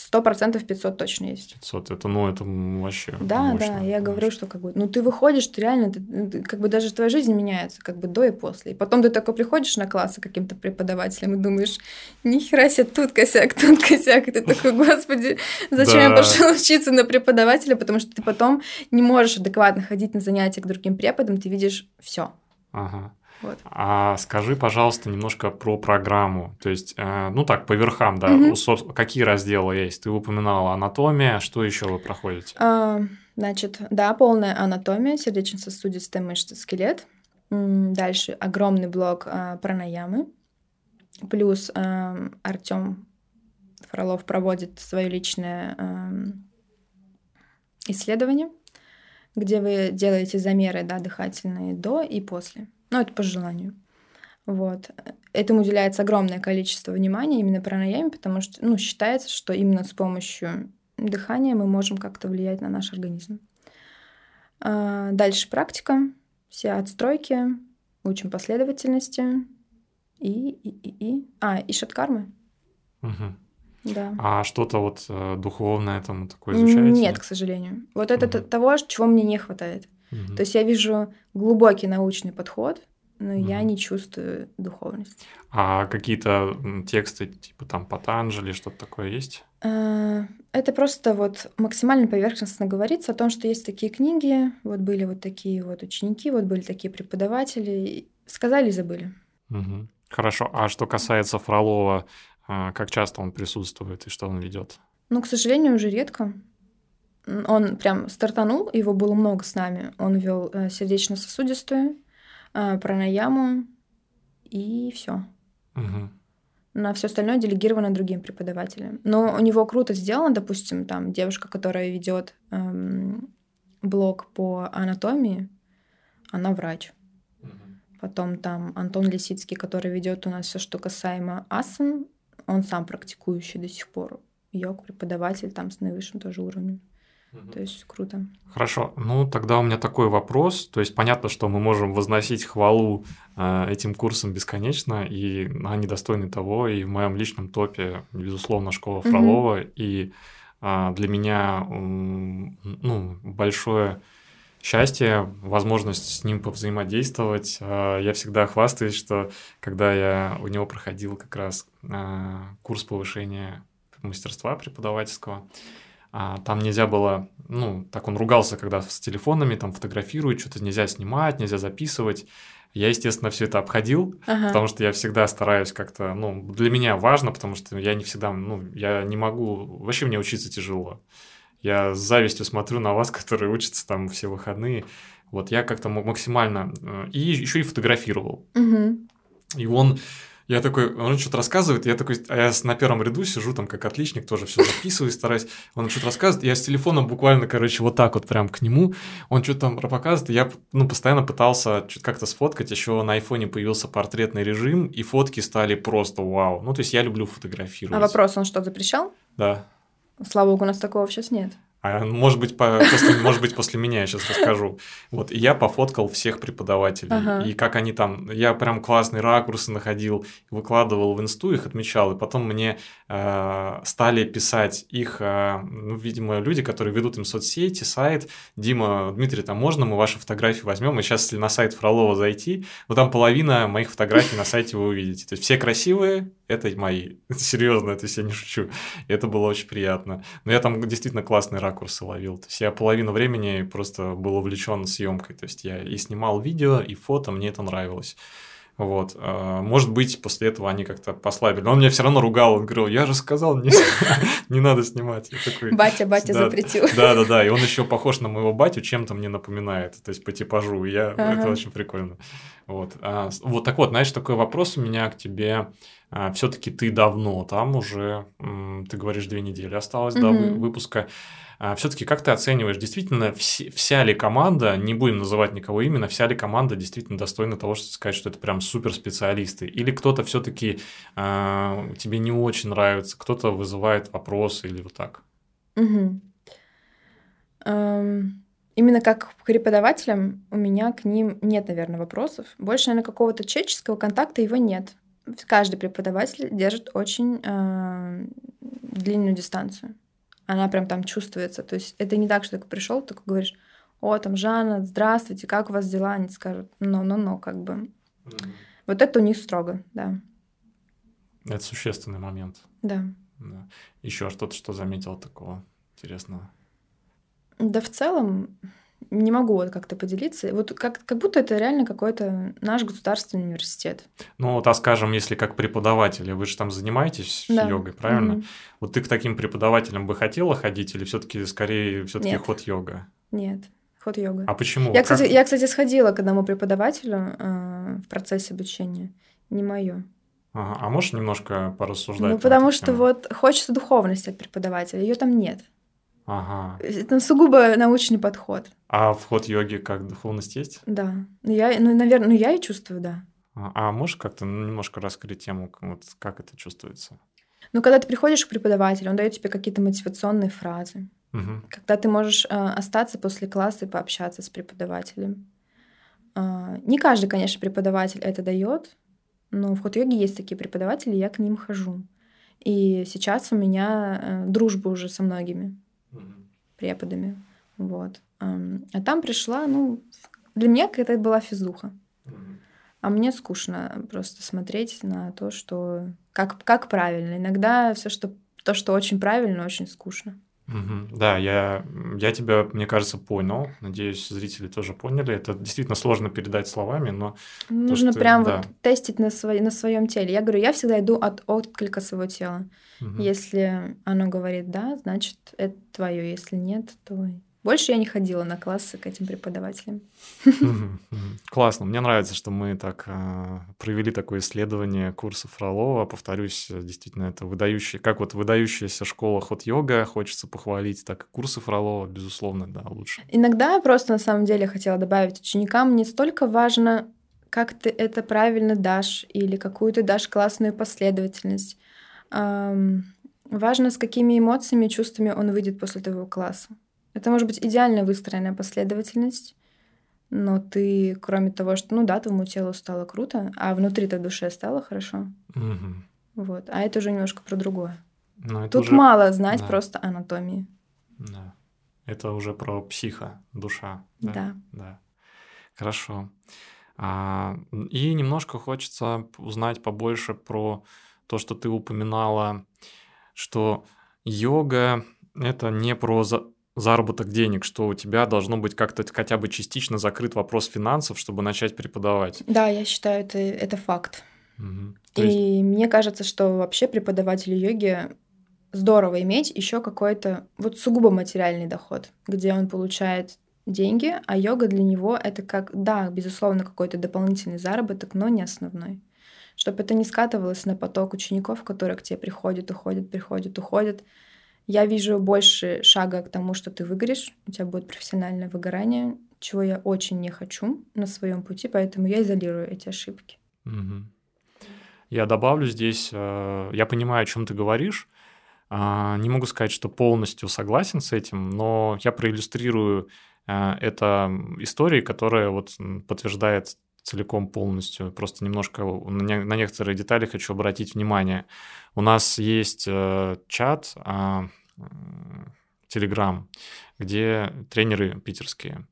Сто процентов 500 точно есть. 500, это, ну, это вообще Да, мощно, да, я говорю, мощно. что как бы, ну ты выходишь, ты реально, ты- ты- как бы даже твоя жизнь меняется, как бы до и после. И потом ты такой приходишь на классы каким-то преподавателем и думаешь, нихера себе, тут косяк, тут косяк, и ты такой, господи, зачем я пошел учиться на преподавателя, потому что ты потом не можешь адекватно ходить на занятия к другим преподам, ты видишь все. Ага. Вот. А скажи, пожалуйста, немножко про программу. То есть, э, ну так, по верхам, да, Мгм. у соб- какие разделы есть? Ты упоминала анатомия, что еще вы проходите? А, Значит, да, полная анатомия, сердечно-сосудистая мышца, скелет. Дальше огромный блок а, пранаямы. Плюс Артем Фролов проводит свое личное ам, исследование, где вы делаете замеры да, дыхательные до и после. Ну, это по желанию. Вот. Этому уделяется огромное количество внимания именно пранаяме, потому что ну, считается, что именно с помощью дыхания мы можем как-то влиять на наш организм. А, Дальше практика, все отстройки, учим последовательности и, и, и, и. А, и шаткармы, Мгм. да. А что-то вот э, духовное там такое изучаете? Нет, к сожалению. Вот это Мгм. того, чего мне не хватает. Мгм. То есть я вижу глубокий научный подход, но mm я не чувствую духовность. А какие-то тексты, типа там Патанджали, что-то такое есть? Э, это просто вот максимально поверхностно говорится о том, что есть такие книги, вот были вот такие вот ученики, вот были такие преподаватели, сказали и забыли. Угу. Хорошо. А что касается Фролова, э, как часто он присутствует и что он ведет? Ну, к сожалению, уже редко. Он прям стартанул, его было много с нами. Он вел э, сердечно-сосудистую, пранаяму и все. Угу на все остальное делегировано другим преподавателям. Но у него круто сделано, допустим, там девушка, которая ведет эм, блог по анатомии, она врач. Потом там Антон Лисицкий, который ведет у нас все, что касаемо асан, он сам практикующий до сих пор. Йог, преподаватель там с наивысшим тоже уровнем. Угу. То есть круто. Хорошо. Ну, тогда у меня такой вопрос. То есть понятно, что мы можем возносить хвалу э, этим курсам бесконечно, и они достойны того. И в моем личном топе, безусловно, школа Фролова. Угу. И э, для меня э, ну, большое счастье, возможность с ним повзаимодействовать. Э, я всегда хвастаюсь, что когда я у него проходил как раз э, курс повышения мастерства преподавательского, а, там нельзя было, ну, так он ругался, когда с телефонами там фотографируют, что-то нельзя снимать, нельзя записывать. Я, естественно, все это обходил, ага. потому что я всегда стараюсь как-то, ну, для меня важно, потому что я не всегда, ну, я не могу, вообще мне учиться тяжело. Я с завистью смотрю на вас, которые учатся там все выходные. Вот я как-то максимально... Э, и еще и фотографировал. Угу. И он я такой, он что-то рассказывает, я такой, а я на первом ряду сижу там как отличник, тоже все записываю, стараюсь. Он что-то рассказывает, я с телефоном буквально, короче, вот так вот прям к нему, он что-то там показывает, я, ну, постоянно пытался что-то как-то сфоткать, еще на айфоне появился портретный режим, и фотки стали просто вау. Ну, то есть я люблю фотографировать. А вопрос, он что, запрещал? Да. Слава богу, у нас такого сейчас нет. А может быть, по, после, может быть, после меня я сейчас расскажу. Вот, и я пофоткал всех преподавателей. Ага. И как они там... Я прям классные ракурсы находил, выкладывал в инсту, их отмечал. И потом мне э, стали писать их, э, ну, видимо, люди, которые ведут им соцсети, сайт. Дима, Дмитрий, там можно мы ваши фотографии возьмем? И сейчас, если на сайт Фролова зайти, вот там половина моих фотографий на сайте вы увидите. То есть все красивые, это мои. Серьезно, это я не шучу. Это было очень приятно. Но я там действительно классные ракурсы ловил. То есть я половину времени просто был увлечен съемкой. То есть я и снимал видео, и фото, мне это нравилось. Вот. А, может быть, после этого они как-то послабили. Но он меня все равно ругал. Он говорил, я же сказал, не, не надо снимать. Я такой, батя, батя да, запретил. Да, да, да. И он еще похож на моего батю, чем-то мне напоминает. То есть по типажу. Я, ага. Это очень прикольно. Вот. А, вот так вот, знаешь, такой вопрос у меня к тебе. А, все-таки ты давно там уже, ты говоришь, две недели осталось угу. до выпуска. А, все-таки как ты оцениваешь, действительно, вся ли команда, не будем называть никого именно, вся ли команда действительно достойна того, чтобы сказать, что это прям супер специалисты? Или кто-то все-таки э, а, тебе не очень нравится, кто-то вызывает вопросы или вот так? Угу. Um... Именно как к преподавателям у меня к ним нет, наверное, вопросов. Больше, наверное, какого-то человеческого контакта его нет каждый преподаватель держит очень э, длинную дистанцию. Она прям там чувствуется. То есть это не так, что ты пришел, ты говоришь, о, там, Жанна, здравствуйте, как у вас дела? Они скажут, ну-ну-ну, как бы. Mm-hmm. Вот это у них строго, да. Это существенный момент. Да. да. Еще что-то, что заметила такого интересного? Да в целом не могу вот как-то поделиться. Вот как, как будто это реально какой-то наш государственный университет. Ну, вот, а скажем, если как преподаватели, вы же там занимаетесь да. йогой, правильно? Mm-hmm. Вот ты к таким преподавателям бы хотела ходить или все-таки скорее все-таки ход йога? Нет, ход йога. А почему? Я, кстати, я, кстати, сходила к одному преподавателю э, в процессе обучения. Не мое. Ага. А можешь немножко порассуждать? Ну, потому что тему? вот хочется духовности от преподавателя, ее там нет. Ага. Это сугубо научный подход. А вход йоги как духовность есть? Да. Ну, я, ну, наверное, ну, я и чувствую, да. А, а можешь как-то немножко раскрыть тему, вот как это чувствуется? Ну, когда ты приходишь к преподавателю, он дает тебе какие-то мотивационные фразы. Угу. Когда ты можешь э, остаться после класса и пообщаться с преподавателем. Э, не каждый, конечно, преподаватель это дает, но в ход йоги есть такие преподаватели, я к ним хожу. И сейчас у меня э, дружба уже со многими преподами. Вот. А там пришла, ну, для меня это была физуха. А мне скучно просто смотреть на то, что как, как правильно. Иногда все, что то, что очень правильно, очень скучно. Угу. Да, я, я тебя, мне кажется, понял. Надеюсь, зрители тоже поняли. Это действительно сложно передать словами, но... Нужно то, прям да. вот тестить на, свой, на своем теле. Я говорю, я всегда иду от отклика своего тела. Угу. Если оно говорит «да», значит, это твое. Если нет, то больше я не ходила на классы к этим преподавателям. Классно. Мне нравится, что мы так э, провели такое исследование курса Фролова. Повторюсь, действительно, это выдающий, как вот выдающаяся школа ход-йога, хочется похвалить, так и курсы Фролова, безусловно, да, лучше. Иногда просто на самом деле хотела добавить ученикам не столько важно, как ты это правильно дашь или какую ты дашь классную последовательность. Эм, важно, с какими эмоциями и чувствами он выйдет после твоего класса. Это может быть идеально выстроенная последовательность, но ты, кроме того, что, ну да, твоему телу стало круто, а внутри-то душе стало хорошо. Угу. Вот. А это уже немножко про другое. Но Тут уже... мало знать да. просто анатомии. Да. Это уже про психа, душа. Да. Да. да. Хорошо. А, и немножко хочется узнать побольше про то, что ты упоминала, что йога это не про заработок денег, что у тебя должно быть как-то хотя бы частично закрыт вопрос финансов, чтобы начать преподавать. Да, я считаю, это, это факт. Угу. И есть... мне кажется, что вообще преподавателю йоги здорово иметь еще какой-то вот сугубо материальный доход, где он получает деньги, а йога для него это как, да, безусловно, какой-то дополнительный заработок, но не основной. Чтобы это не скатывалось на поток учеников, которые к тебе приходят, уходят, приходят, уходят, я вижу больше шага к тому, что ты выгоришь, у тебя будет профессиональное выгорание, чего я очень не хочу на своем пути, поэтому я изолирую эти ошибки. Угу. Я добавлю здесь, э, я понимаю, о чем ты говоришь. А, не могу сказать, что полностью согласен с этим, но я проиллюстрирую э, это историей, которая вот подтверждает целиком полностью. Просто немножко на некоторые детали хочу обратить внимание. У нас есть э, чат, Телеграм, где тренеры питерские.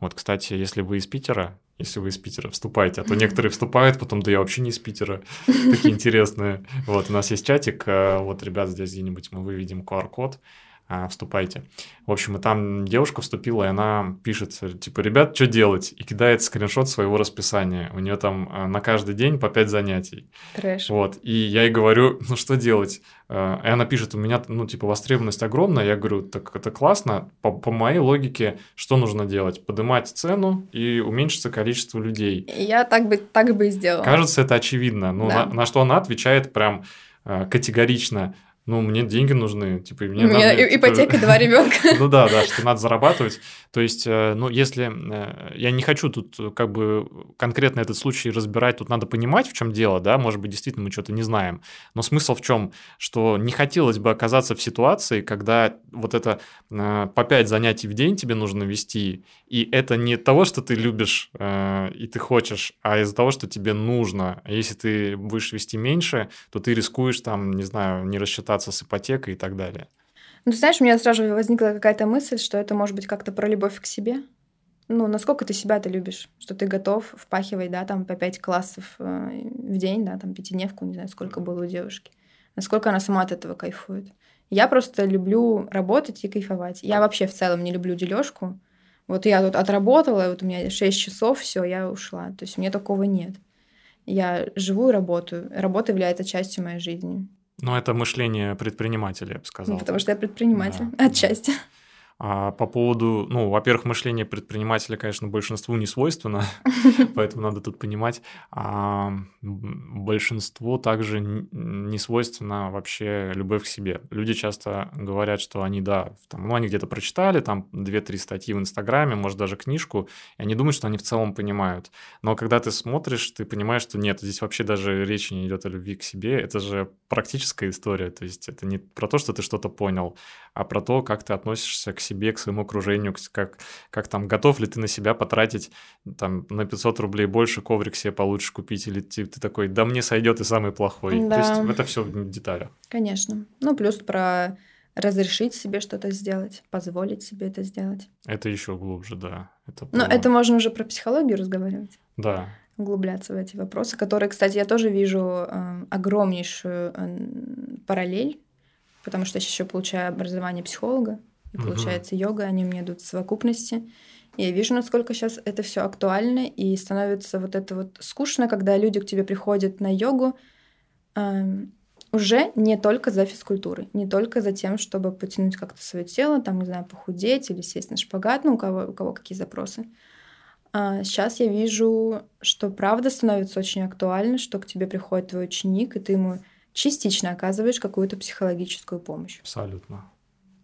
Вот, кстати, если вы из Питера, если вы из Питера, вступайте, а то некоторые вступают, потом, да я вообще не из Питера, такие интересные. Вот, у нас есть чатик, э, вот, ребят, здесь где-нибудь мы выведем QR-код, вступайте. В общем, и там девушка вступила, и она пишет, типа, ребят, что делать? И кидает скриншот своего расписания. У нее там а, на каждый день по 5 занятий. Трэш. Вот, и я ей говорю, ну что делать? А, и она пишет, у меня, ну, типа, востребованность огромная. Я говорю, так это классно. По, по моей логике, что нужно делать? Поднимать цену и уменьшится количество людей. Я так бы, так бы и сделала. Кажется, это очевидно. Ну, да. на, на что она отвечает прям категорично ну, мне деньги нужны, типа, мне У меня надо, ипотека типа... два ребенка. Ну да, да, что надо зарабатывать. То есть, э, ну, если... Э, я не хочу тут э, как бы конкретно этот случай разбирать, тут надо понимать, в чем дело, да, может быть, действительно мы что-то не знаем. Но смысл в чем? Что не хотелось бы оказаться в ситуации, когда вот это по 5 занятий в день тебе нужно вести, и это не того, что ты любишь и ты хочешь, а из-за того, что тебе нужно. А если ты будешь вести меньше, то ты рискуешь там, не знаю, не рассчитать расстаться с ипотекой и так далее. Ну, ты знаешь, у меня сразу возникла какая-то мысль, что это может быть как-то про любовь к себе. Ну, насколько ты себя-то любишь, что ты готов впахивать, да, там по пять классов э, в день, да, там пятидневку, не знаю, сколько было у девушки. Насколько она сама от этого кайфует. Я просто люблю работать и кайфовать. Я вообще в целом не люблю дележку. Вот я тут отработала, вот у меня 6 часов, все, я ушла. То есть у меня такого нет. Я живу и работаю. Работа является частью моей жизни. Ну, это мышление предпринимателя, я бы сказал. Ну, потому что я предприниматель, да, отчасти. А по поводу, ну, во-первых, мышление предпринимателя, конечно, большинству не свойственно, поэтому надо тут понимать. А большинству также не свойственно вообще любовь к себе. Люди часто говорят, что они, да, там, ну, они где-то прочитали, там, 2-3 статьи в Инстаграме, может, даже книжку, и они думают, что они в целом понимают. Но когда ты смотришь, ты понимаешь, что нет, здесь вообще даже речи не идет о любви к себе, это же практическая история, то есть это не про то, что ты что-то понял, а про то, как ты относишься к себе, к своему окружению, как, как там, готов ли ты на себя потратить там на 500 рублей больше, коврик себе получше купить, или ты, ты такой, да мне сойдет и самый плохой. Да. То есть это все в деталях. Конечно. Ну, плюс про разрешить себе что-то сделать, позволить себе это сделать. Это еще глубже, да. Это. Но это можно уже про психологию разговаривать. Да. углубляться в эти вопросы, которые, кстати, я тоже вижу э, огромнейшую э, параллель, потому что я сейчас еще получаю образование психолога, и получается угу. йога, они у меня идут в совокупности. И я вижу, насколько сейчас это все актуально, и становится вот это вот скучно, когда люди к тебе приходят на йогу э, уже не только за физкультурой, не только за тем, чтобы потянуть как-то свое тело, там, не знаю, похудеть или сесть на шпагат, ну, у кого, у кого какие запросы. А сейчас я вижу, что правда становится очень актуально, что к тебе приходит твой ученик, и ты ему частично оказываешь какую-то психологическую помощь. Абсолютно.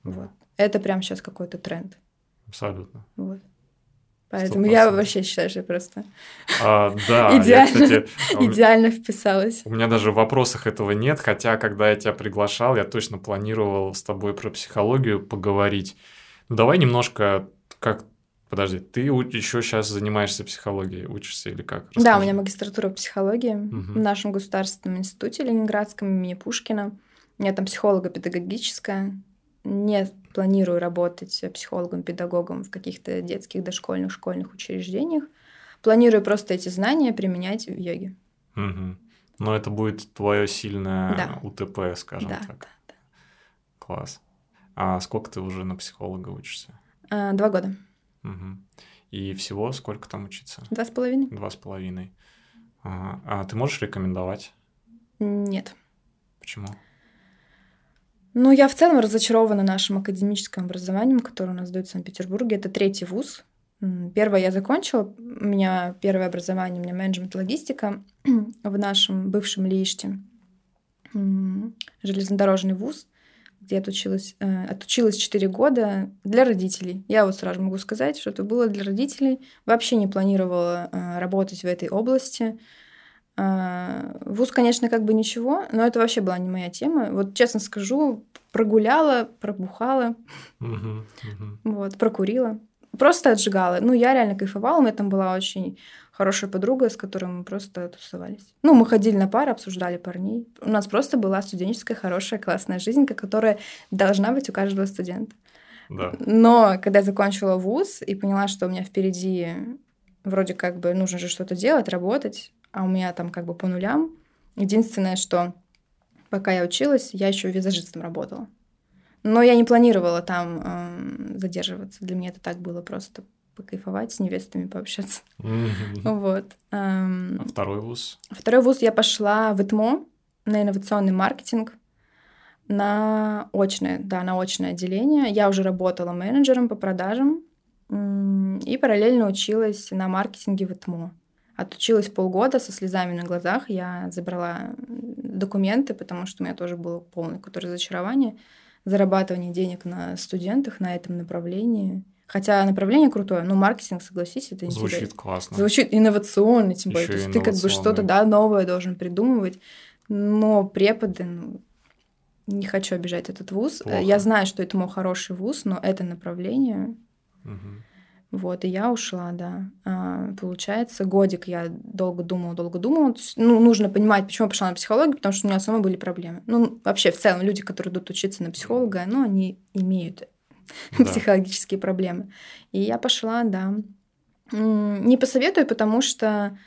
Вот. Это прям сейчас какой-то тренд. Абсолютно. Вот. Поэтому 100%. я вообще считаю, что просто а, да, идеально, я, кстати, идеально вписалась. У меня даже в вопросах этого нет, хотя когда я тебя приглашал, я точно планировал с тобой про психологию поговорить. Ну давай немножко как Подожди, ты еще сейчас занимаешься психологией, учишься или как? Расскажи. Да, у меня магистратура психологии угу. в нашем государственном институте Ленинградском имени Пушкина. У меня там психолого-педагогическая. Не планирую работать психологом-педагогом в каких-то детских, дошкольных, школьных учреждениях. Планирую просто эти знания применять в йоге. Угу. Но это будет твое сильное да. УТП, скажем да, так. Да, да. Класс. А сколько ты уже на психолога учишься? А, два года. Угу. И всего сколько там учиться? Два с половиной. Два с половиной. Ага. А ты можешь рекомендовать? Нет. Почему? Ну, я в целом разочарована нашим академическим образованием, которое у нас дают в Санкт-Петербурге. Это третий вуз. Первое я закончила. У меня первое образование, у меня менеджмент логистика в нашем бывшем Лииште. Железнодорожный вуз где я отучилась, э, отучилась 4 года для родителей. Я вот сразу могу сказать, что это было для родителей. Вообще не планировала э, работать в этой области. Э, вуз, конечно, как бы ничего, но это вообще была не моя тема. Вот честно скажу, прогуляла, пробухала, вот, прокурила. Просто отжигала. Ну, я реально кайфовала, у меня там была очень хорошая подруга, с которой мы просто тусовались. Ну, мы ходили на пары, обсуждали парней. У нас просто была студенческая, хорошая, классная жизнь, которая должна быть у каждого студента. Да. Но когда я закончила вуз и поняла, что у меня впереди вроде как бы нужно же что-то делать, работать, а у меня там как бы по нулям. Единственное, что пока я училась, я еще визажистом работала. Но я не планировала там э, задерживаться. Для меня это так было просто покайфовать, с невестами пообщаться. Вот. А второй вуз? Второй вуз я пошла в ИТМО на инновационный маркетинг, на очное, да, на очное отделение. Я уже работала менеджером по продажам и параллельно училась на маркетинге в ИТМО. Отучилась полгода со слезами на глазах. Я забрала документы, потому что у меня тоже было полное какое-то разочарование. Зарабатывание денег на студентах на этом направлении. Хотя направление крутое, но маркетинг, согласись, это интересно. Звучит классно. Звучит инновационно, тем более. То есть ты как бы что-то да, новое должен придумывать. Но преподы, ну, не хочу обижать этот вуз. Плохо. Я знаю, что это мой хороший вуз, но это направление. Угу. Вот, и я ушла, да. А, получается, годик я долго думала, долго думала. Ну, нужно понимать, почему я пошла на психологию, потому что у меня самой были проблемы. Ну, вообще, в целом, люди, которые идут учиться на психолога, ну, они имеют да. психологические проблемы. И я пошла, да. Не посоветую, потому что...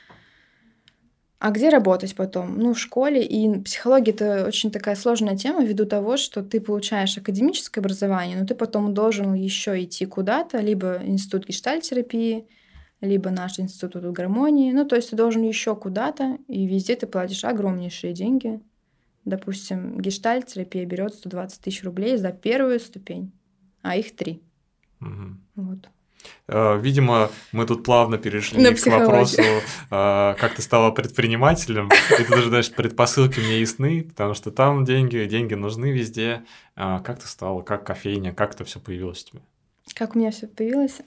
А где работать потом? Ну, в школе. И психология — это очень такая сложная тема ввиду того, что ты получаешь академическое образование, но ты потом должен еще идти куда-то, либо институт гештальтерапии, либо наш институт гармонии. Ну, то есть ты должен еще куда-то, и везде ты платишь огромнейшие деньги. Допустим, гештальтерапия берет 120 тысяч рублей за первую ступень а их три. Угу. Вот. Э, видимо, мы тут плавно перешли На к вопросу, э, как ты стала предпринимателем. И ты даже, знаешь, предпосылки мне ясны, потому что там деньги, деньги нужны везде. А как ты стала, как кофейня, как это все появилось у тебя? Как у меня все появилось?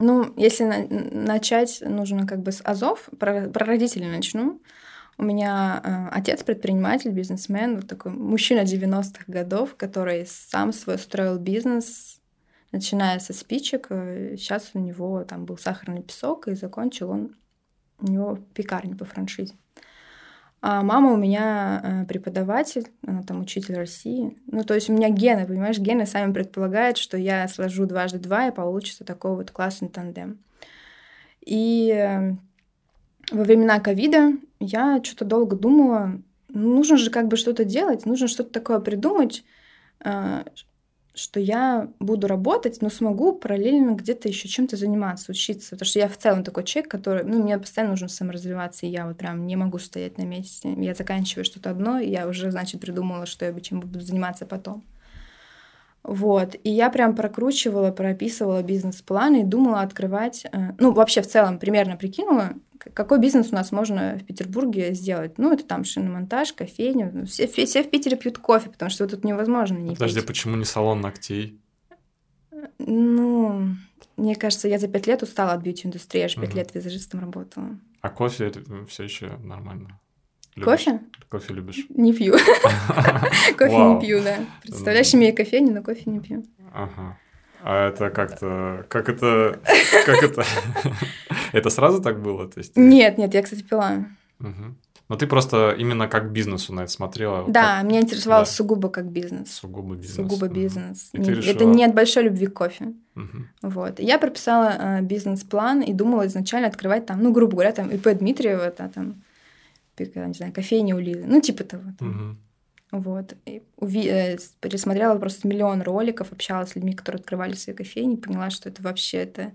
Ну, если начать, нужно как бы с Азов, про, про родителей начну. У меня э, отец предприниматель, бизнесмен, вот такой мужчина 90-х годов, который сам свой строил бизнес, начиная со спичек. Сейчас у него там был сахарный песок, и закончил он у него пекарня по франшизе. А мама у меня э, преподаватель, она там учитель России. Ну, то есть у меня гены, понимаешь, гены сами предполагают, что я сложу дважды два, и получится такой вот классный тандем. И во времена ковида я что-то долго думала, нужно же как бы что-то делать, нужно что-то такое придумать, а, что я буду работать, но смогу параллельно где-то еще чем-то заниматься, учиться. Потому что я в целом такой человек, который, ну, мне постоянно нужно саморазвиваться, и я вот прям не могу стоять на месте. Я заканчиваю что-то одно, и я уже, значит, придумала, что я бы чем буду заниматься потом. Вот. И я прям прокручивала, прописывала бизнес-планы и думала открывать... Э, ну, вообще в целом примерно прикинула, какой бизнес у нас можно в Петербурге сделать. Ну, это там шиномонтаж, кофейня. Ну, все, все в Питере пьют кофе, потому что тут невозможно не Подожди, пить. почему не салон ногтей? Ну, мне кажется, я за пять лет устала от бьюти-индустрии, я же пять угу. лет визажистом работала. А кофе все еще нормально? Любишь? Кофе? Кофе любишь? Не пью. Кофе не пью, да. Представляешь, имею кофейню, но кофе не пью. Ага. А это как-то... Как это... Как это... Это сразу так было? То есть... Нет, нет, я, кстати, пила. Но ты просто именно как бизнесу на это смотрела. Да, как... меня интересовало да. сугубо как бизнес. Сугубо бизнес. Сугубо бизнес. Угу. Не, решила... Это не от большой любви к кофе. Угу. Вот. Я прописала э, бизнес-план и думала изначально открывать там, ну, грубо говоря, там ИП Дмитриева, да, там не знаю, кофейня у Лизы, ну, типа того. Угу. Вот. И уви... Э, пересмотрела просто миллион роликов, общалась с людьми, которые открывали свои кофейни, поняла, что это вообще это...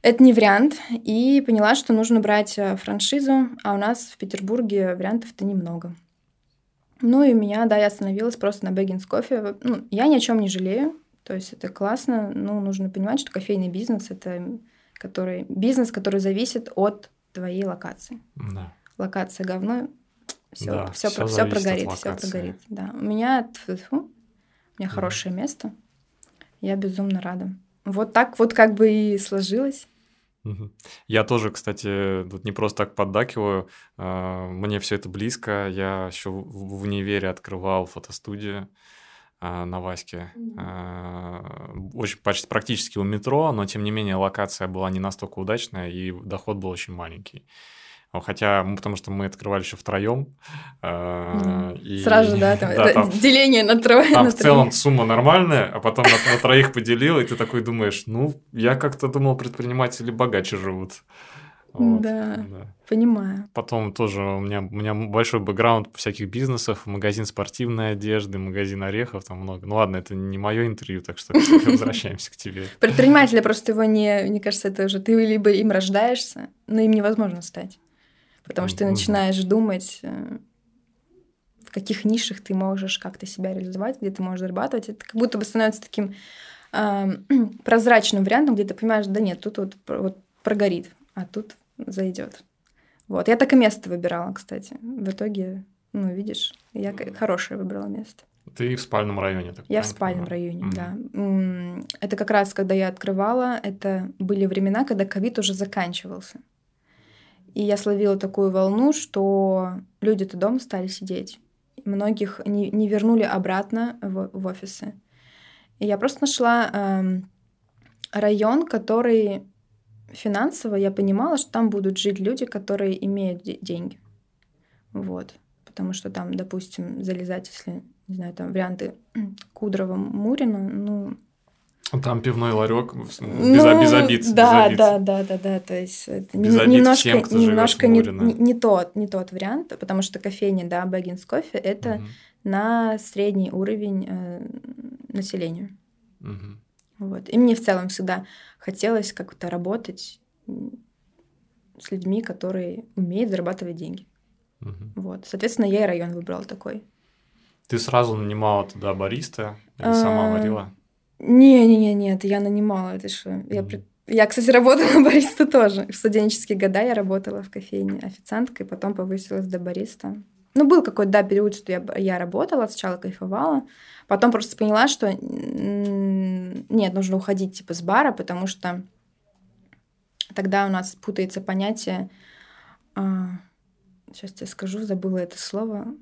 Это не вариант. И поняла, что нужно брать э, франшизу, а у нас в Петербурге вариантов-то немного. Ну и меня, да, я остановилась просто на Бэггинс кофе. Ну, я ни о чем не жалею, то есть это классно, но нужно понимать, что кофейный бизнес — это который, бизнес, который зависит от твоей локации. Да локация говно, все, да, все, все, все прогорит, все прогорит. Да. У меня, тьфу, у меня mm. хорошее место. Я безумно рада. Вот так вот как бы и сложилось. Я тоже, кстати, тут не просто так поддакиваю. А, мне все это близко. Я еще в универе открывал фотостудию а, на Ваське. Mm-hmm. Очень почти практически у метро, но тем не менее локация была не настолько удачная, и доход был очень маленький. Хотя, потому что мы открывали еще втроем. Mm. И, Сразу, да, там, да, там деление на трое. Там на в целом сумма нормальная, а потом на, на троих поделил, и ты такой думаешь, ну, я как-то думал, предприниматели богаче живут. Вот, да, да, понимаю. Потом тоже у меня, у меня большой бэкграунд всяких бизнесов, магазин спортивной одежды, магазин орехов, там много. Ну ладно, это не мое интервью, так что возвращаемся к тебе. Предпринимателя просто его не, мне кажется, это уже ты либо им рождаешься, но им невозможно стать. Потому что ты начинаешь думать, э, в каких нишах ты можешь как-то себя реализовать, где ты можешь зарабатывать. Это как будто бы становится таким э, прозрачным вариантом, где ты понимаешь, да нет, тут вот, вот прогорит, а тут зайдет. Вот. Я так и место выбирала, кстати. В итоге, ну, видишь, я хорошее выбрала место. Ты в спальном районе, так Я в спальном районе, mm да. Это как раз, когда я открывала, это были времена, когда ковид уже заканчивался. И я словила такую волну, что люди-то дома стали сидеть. Многих не, не вернули обратно в, в офисы. И я просто нашла э, район, который финансово я понимала, что там будут жить люди, которые имеют де- деньги. Вот. Потому что там, допустим, залезать, если, не знаю, там варианты Кудрова, Мурина, ну, там пивной ларек без, ну, без обид. Да, без обид. да, да, да, да. То есть это без немножко, обид всем, немножко не, не, не, тот, не тот вариант, потому что кофейня, да, Бэггинс кофе это угу. на средний уровень э, населения. Угу. Вот. И мне в целом всегда хотелось как-то работать с людьми, которые умеют зарабатывать деньги. Угу. Вот. Соответственно, я и район выбрала такой. Ты сразу нанимала туда бариста или сама а, варила? Не-не-не, нет, я нанимала, это что? Mm-hmm. Я, я, кстати, работала бариста тоже. В студенческие года я работала в кофейне официанткой, потом повысилась до бариста. Ну, был какой-то, да, период, что я, я работала, сначала кайфовала, потом просто поняла, что нет, нужно уходить типа с бара, потому что тогда у нас путается понятие... А, сейчас тебе скажу, забыла это слово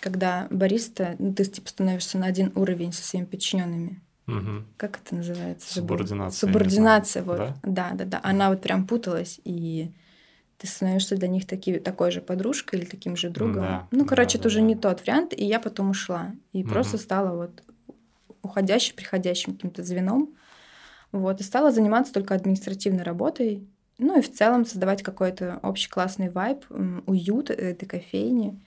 когда бариста, ну, ты типа становишься на один уровень со своими подчиненными. Угу. Как это называется? Субординация. Субординация, вот. Да? да, да, да. Она вот прям путалась, и ты становишься для них таки, такой же подружкой или таким же другом. Да, ну, короче, да, это да, уже да. не тот вариант, и я потом ушла. И угу. просто стала вот уходящим, приходящим каким-то звеном. Вот, и стала заниматься только административной работой, Ну и в целом создавать какой-то общий классный вайб, уют этой кофейни.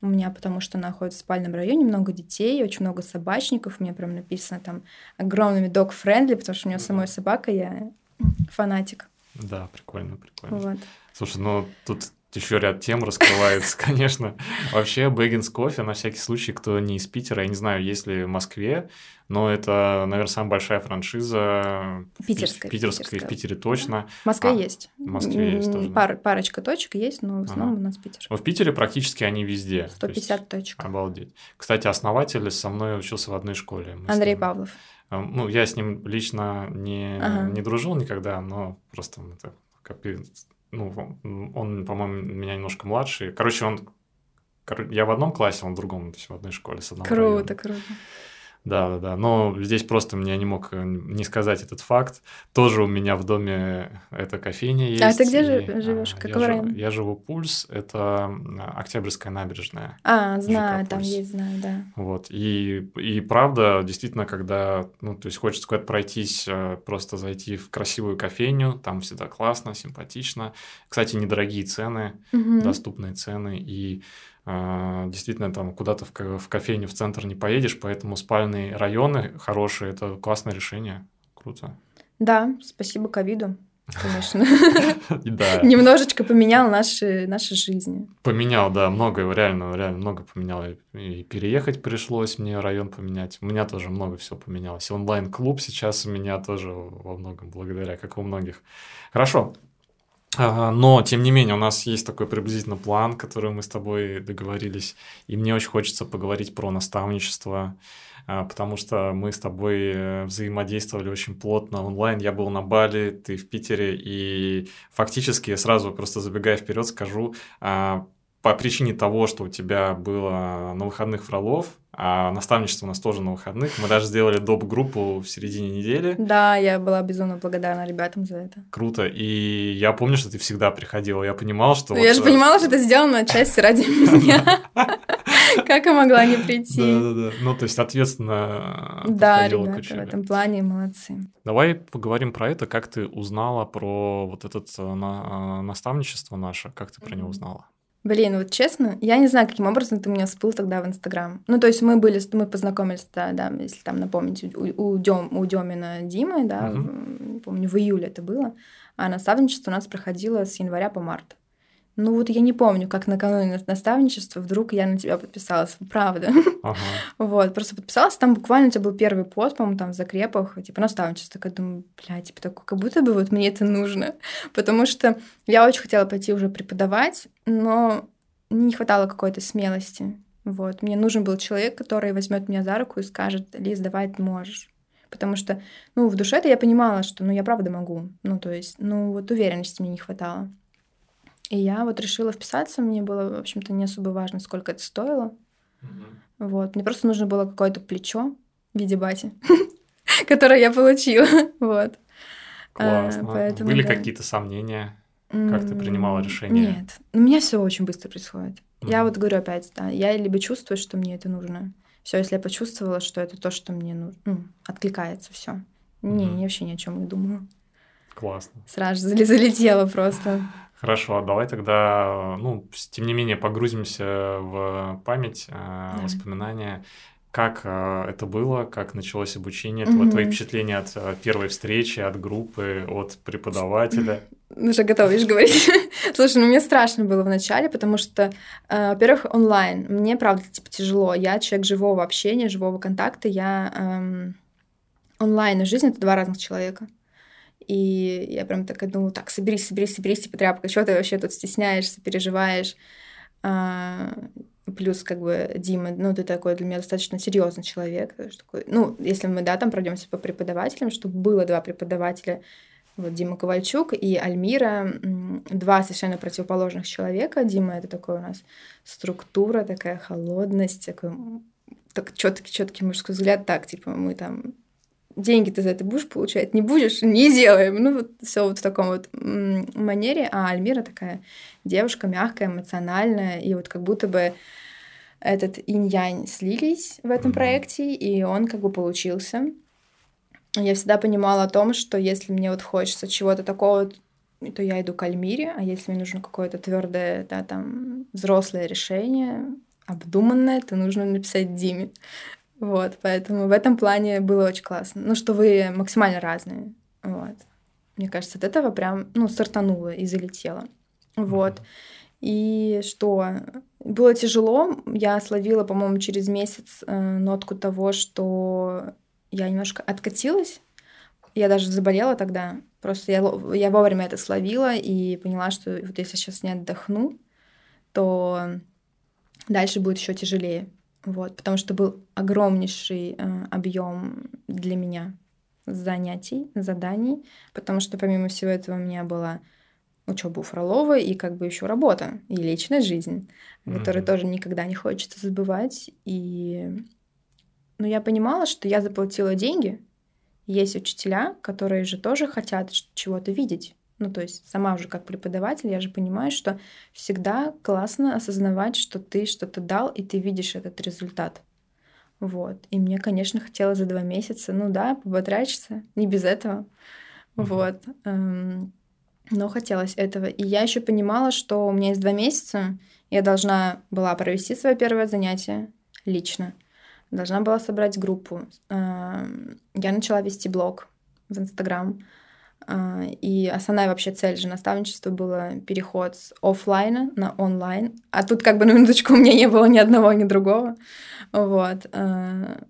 У меня, потому что находится в спальном районе, много детей, очень много собачников. У меня прям написано там огромными dog-friendly, потому что у меня самой собака, я фанатик. Да, прикольно, прикольно. Вот. Слушай, ну тут еще ряд тем раскрывается, конечно. Вообще, Бэггинс кофе, на всякий случай, кто не из Питера, я не знаю, есть ли в Москве, но это, наверное, самая большая франшиза. Питерская. Питерская, в Питере точно. В Москве а, есть. В Москве есть тоже. Пар, парочка точек есть, но в основном ага. у нас Питер. В Питере практически они везде. 150 есть, точек. Обалдеть. Кстати, основатель со мной учился в одной школе. Мы Андрей Павлов. Ну, я с ним лично не, ага. не дружил никогда, но просто мы так ну, он, по-моему, меня немножко младший. Короче, он... Я в одном классе, он в другом, то есть в одной школе с одного Круто, района. круто. Да, да, да. Но здесь просто мне не мог э, не сказать этот факт. Тоже у меня в доме эта кофейня есть. А ты где и, живешь? А, Какой я район? Живу, я живу Пульс, это Октябрьская набережная. А, знаю, там есть, знаю, да. Вот. И, и правда, действительно, когда, ну, то есть хочется куда-то пройтись, э, просто зайти в красивую кофейню, там всегда классно, симпатично. Кстати, недорогие цены, угу. доступные цены. И действительно там куда-то в, в кофейню в центр не поедешь, поэтому спальные районы хорошие, это классное решение, круто. Да, спасибо ковиду, конечно. Немножечко поменял наши, наши жизни. Поменял, да, много, реально, реально много поменял. И переехать пришлось мне, район поменять. У меня тоже много всего поменялось. Онлайн-клуб сейчас у меня тоже во многом благодаря, как у многих. Хорошо, но, тем не менее, у нас есть такой приблизительно план, который мы с тобой договорились. И мне очень хочется поговорить про наставничество, а, потому что мы с тобой э, взаимодействовали очень плотно онлайн. Я был на Бали, ты в Питере, и фактически сразу просто забегая вперед скажу, а, по причине того, что у тебя было на выходных Фролов, а наставничество у нас тоже на выходных. Мы даже сделали доп-группу в середине недели. Да, я была безумно благодарна ребятам за это. Круто. И я помню, что ты всегда приходила. Я понимал, что... Я вот... же э, понимала, что это сделано отчасти ради меня. Как я могла не прийти? Да-да-да. Ну, то есть ответственно Да, ребята, в этом плане молодцы. Давай поговорим про это. Как ты узнала про вот это э, э, наставничество наше? Как ты про него узнала? Блин, вот честно, я не знаю, каким образом ты меня всплыл тогда в Инстаграм. Ну, то есть мы были, мы познакомились, да, да если там напомнить, у, у, Дем, у Демина Димы, да, в, помню, в июле это было, а наставничество у нас проходило с января по март. Ну вот я не помню, как накануне наставничества вдруг я на тебя подписалась, правда. Ага. вот, просто подписалась, там буквально у тебя был первый пост, по-моему, там в закрепах, типа наставничество. Я думаю, бля, типа такое, как будто бы вот мне это нужно. Потому что я очень хотела пойти уже преподавать, но не хватало какой-то смелости. Вот. Мне нужен был человек, который возьмет меня за руку и скажет, Лиз, давай ты можешь. Потому что, ну, в душе-то я понимала, что, ну, я правда могу. Ну, то есть, ну, вот уверенности мне не хватало. И я вот решила вписаться, мне было, в общем-то, не особо важно, сколько это стоило. Угу. Вот. Мне просто нужно было какое-то плечо в виде бати, которое я получила. вот. Классно. А, поэтому, Были да. какие-то сомнения? Как ты принимала решение? Нет. У меня все очень быстро происходит. mm Я вот говорю опять, да, я либо чувствую, что мне это нужно. Все, если я почувствовала, что это то, что мне нужно, ну, откликается, все. mm Не, я вообще ни о чем не думаю. Классно. Сразу залетела просто. Хорошо, а давай тогда, ну, тем не менее, погрузимся в память, э, да. воспоминания. Как э, это было, как началось обучение, угу. твои впечатления от э, первой встречи, от группы, от преподавателя? Ну, уже готова, видишь, говорить. Слушай, ну мне страшно было вначале, потому что, э, во-первых, онлайн. Мне, правда, типа тяжело. Я человек живого общения, живого контакта. Я эм, онлайн и жизнь — это два разных человека. И я прям так думаю, так, соберись, соберись, соберись, типа, тряпка, что ты вообще тут стесняешься, переживаешь? А, плюс, как бы, Дима, ну, ты такой для меня достаточно серьезный человек. Такой, ну, если мы, да, там пройдемся по преподавателям, чтобы было два преподавателя, вот Дима Ковальчук и Альмира, два совершенно противоположных человека. Дима это такой у нас структура, такая холодность, такой так четкий, четкий мужской взгляд, так, типа, мы там деньги ты за это будешь получать, не будешь, не делаем. Ну, вот все вот в таком вот манере. А Альмира такая девушка мягкая, эмоциональная, и вот как будто бы этот инь-янь слились в этом проекте, и он как бы получился. Я всегда понимала о том, что если мне вот хочется чего-то такого то я иду к Альмире, а если мне нужно какое-то твердое, да, там, взрослое решение, обдуманное, то нужно написать Диме. Вот, поэтому в этом плане было очень классно. Ну, что вы максимально разные. Вот. Мне кажется, от этого прям, ну, стартануло и залетело. Вот. И что? Было тяжело. Я словила, по-моему, через месяц э, нотку того, что я немножко откатилась. Я даже заболела тогда. Просто я, я вовремя это словила и поняла, что вот если сейчас не отдохну, то дальше будет еще тяжелее. Вот, потому что был огромнейший э, объем для меня занятий, заданий, потому что помимо всего этого у меня была учеба у Фролова и как бы еще работа и личная жизнь, mm-hmm. которую тоже никогда не хочется забывать. И но я понимала, что я заплатила деньги. Есть учителя, которые же тоже хотят чего-то видеть. Ну, то есть сама уже как преподаватель, я же понимаю, что всегда классно осознавать, что ты что-то дал, и ты видишь этот результат. Вот. И мне, конечно, хотелось за два месяца, ну да, поботрачиться, не без этого. Mm-hmm. Вот. Эм, но хотелось этого. И я еще понимала, что у меня есть два месяца, я должна была провести свое первое занятие лично. Должна была собрать группу. Эм, я начала вести блог в Инстаграм. А, и основная вообще цель же наставничества была переход с офлайна на онлайн. А тут как бы на минуточку у меня не было ни одного, ни другого. Вот. А,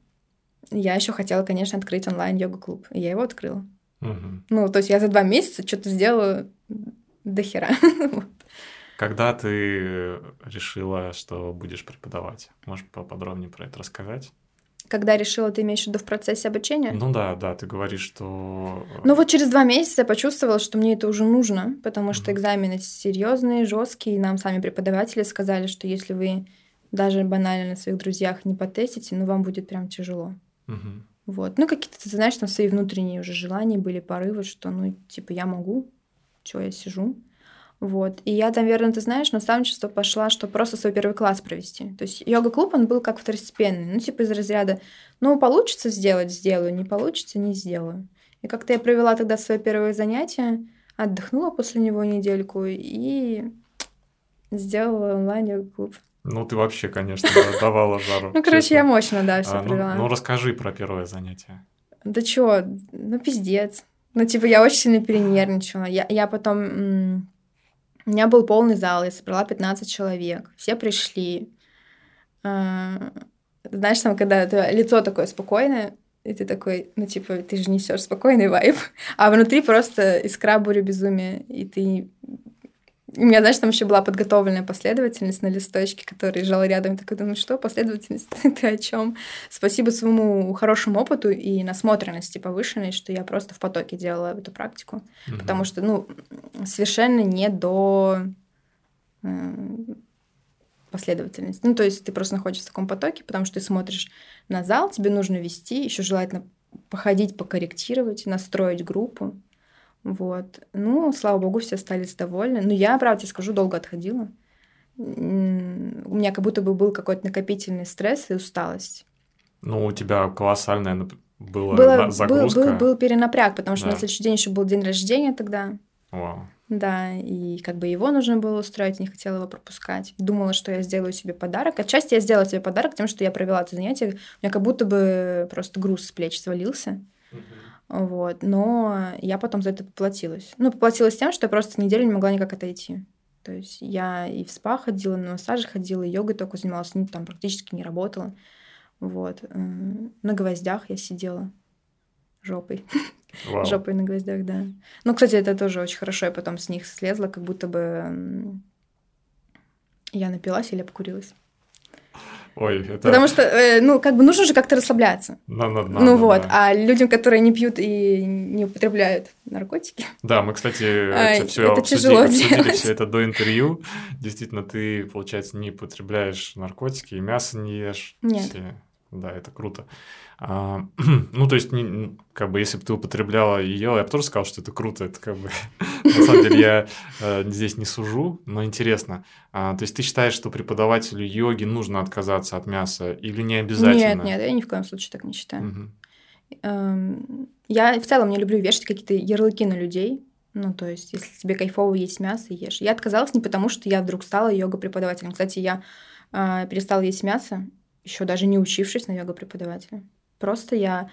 я еще хотела, конечно, открыть онлайн йога-клуб. И я его открыла. Угу. Ну, то есть я за два месяца что-то сделала до хера. Когда ты решила, что будешь преподавать? Можешь поподробнее про это рассказать? Когда решила, ты имеешь в виду в процессе обучения? Ну да, да, ты говоришь, что... Э, ну вот через два месяца я почувствовала, что мне это уже нужно, потому что экзамены серьезные, жесткие, и нам сами преподаватели сказали, что если вы даже банально на своих друзьях не потестите, ну вам будет прям тяжело. Mm-hmm. Вот. Ну какие-то, ты знаешь, там свои внутренние уже желания были, порывы, что ну типа я могу, что я сижу. Вот. И я, наверное, ты знаешь, наставничество пошла, что просто свой первый класс провести. То есть йога-клуб, он был как второстепенный. Ну, типа из разряда, ну, получится сделать, сделаю, не получится, не сделаю. И как-то я провела тогда свое первое занятие, отдохнула после него недельку и сделала онлайн-йога-клуб. Ну, ты вообще, конечно, давала жару. Ну, короче, я мощно, да, все а, ну, провела. Ну, расскажи про первое занятие. Да чё, ну, пиздец. Ну, типа, я очень сильно перенервничала. Я, я потом у меня был полный зал, я собрала 15 человек, все пришли. А, знаешь, там, когда лицо такое спокойное, и ты такой, ну, типа, ты же несешь спокойный вайб, а внутри просто искра буря безумия, и ты у меня, знаешь, там еще была подготовленная последовательность на листочке, который лежал рядом. Я такой думаю, что последовательность? Ты о чем? Спасибо своему хорошему опыту и насмотренности повышенной, что я просто в потоке делала эту практику. Mm-hmm. Потому что, ну, совершенно не до э, последовательности. Ну, то есть ты просто находишься в таком потоке, потому что ты смотришь на зал, тебе нужно вести, еще желательно походить, покорректировать, настроить группу. Вот. Ну, слава богу, все остались довольны. Но я, правда тебе скажу, долго отходила. У меня как будто бы был какой-то накопительный стресс и усталость. Ну, у тебя колоссальная была Было, загрузка. Был, был, был перенапряг, потому что да. на следующий день еще был день рождения тогда. Вау. Да, и как бы его нужно было устроить, не хотела его пропускать. Думала, что я сделаю себе подарок. Отчасти я сделала себе подарок тем, что я провела это занятие. У меня как будто бы просто груз с плеч свалился. Угу. Вот. Но я потом за это поплатилась. Ну, поплатилась тем, что я просто неделю не могла никак отойти. То есть я и в спа ходила, на массажи ходила, и йогой только занималась, ну, там практически не работала. Вот. На гвоздях я сидела жопой. Вау. Жопой на гвоздях, да. Ну, кстати, это тоже очень хорошо. Я потом с них слезла, как будто бы я напилась или обкурилась. Ой, это... Потому что, э, ну, как бы нужно же как-то расслабляться. No, no, no, ну вот, а людям, которые не пьют и не употребляют наркотики. Да, мы, кстати, а, это все это обсудили, обсудили все это до интервью. Действительно, ты, получается, не употребляешь наркотики и мясо не ешь. Нет. Все. Да, это круто. А, ну, то есть, не, как бы, если бы ты употребляла и ела, я бы тоже сказал, что это круто. Это как бы, на самом деле, я э, здесь не сужу, но интересно. А, то есть, ты считаешь, что преподавателю йоги нужно отказаться от мяса или не обязательно? Нет, нет, я ни в коем случае так не считаю. Угу. Я в целом не люблю вешать какие-то ярлыки на людей. Ну, то есть, если тебе кайфово есть мясо, ешь. Я отказалась не потому, что я вдруг стала йога-преподавателем. Кстати, я э, перестала есть мясо, еще даже не учившись на йога-преподавателя. Просто я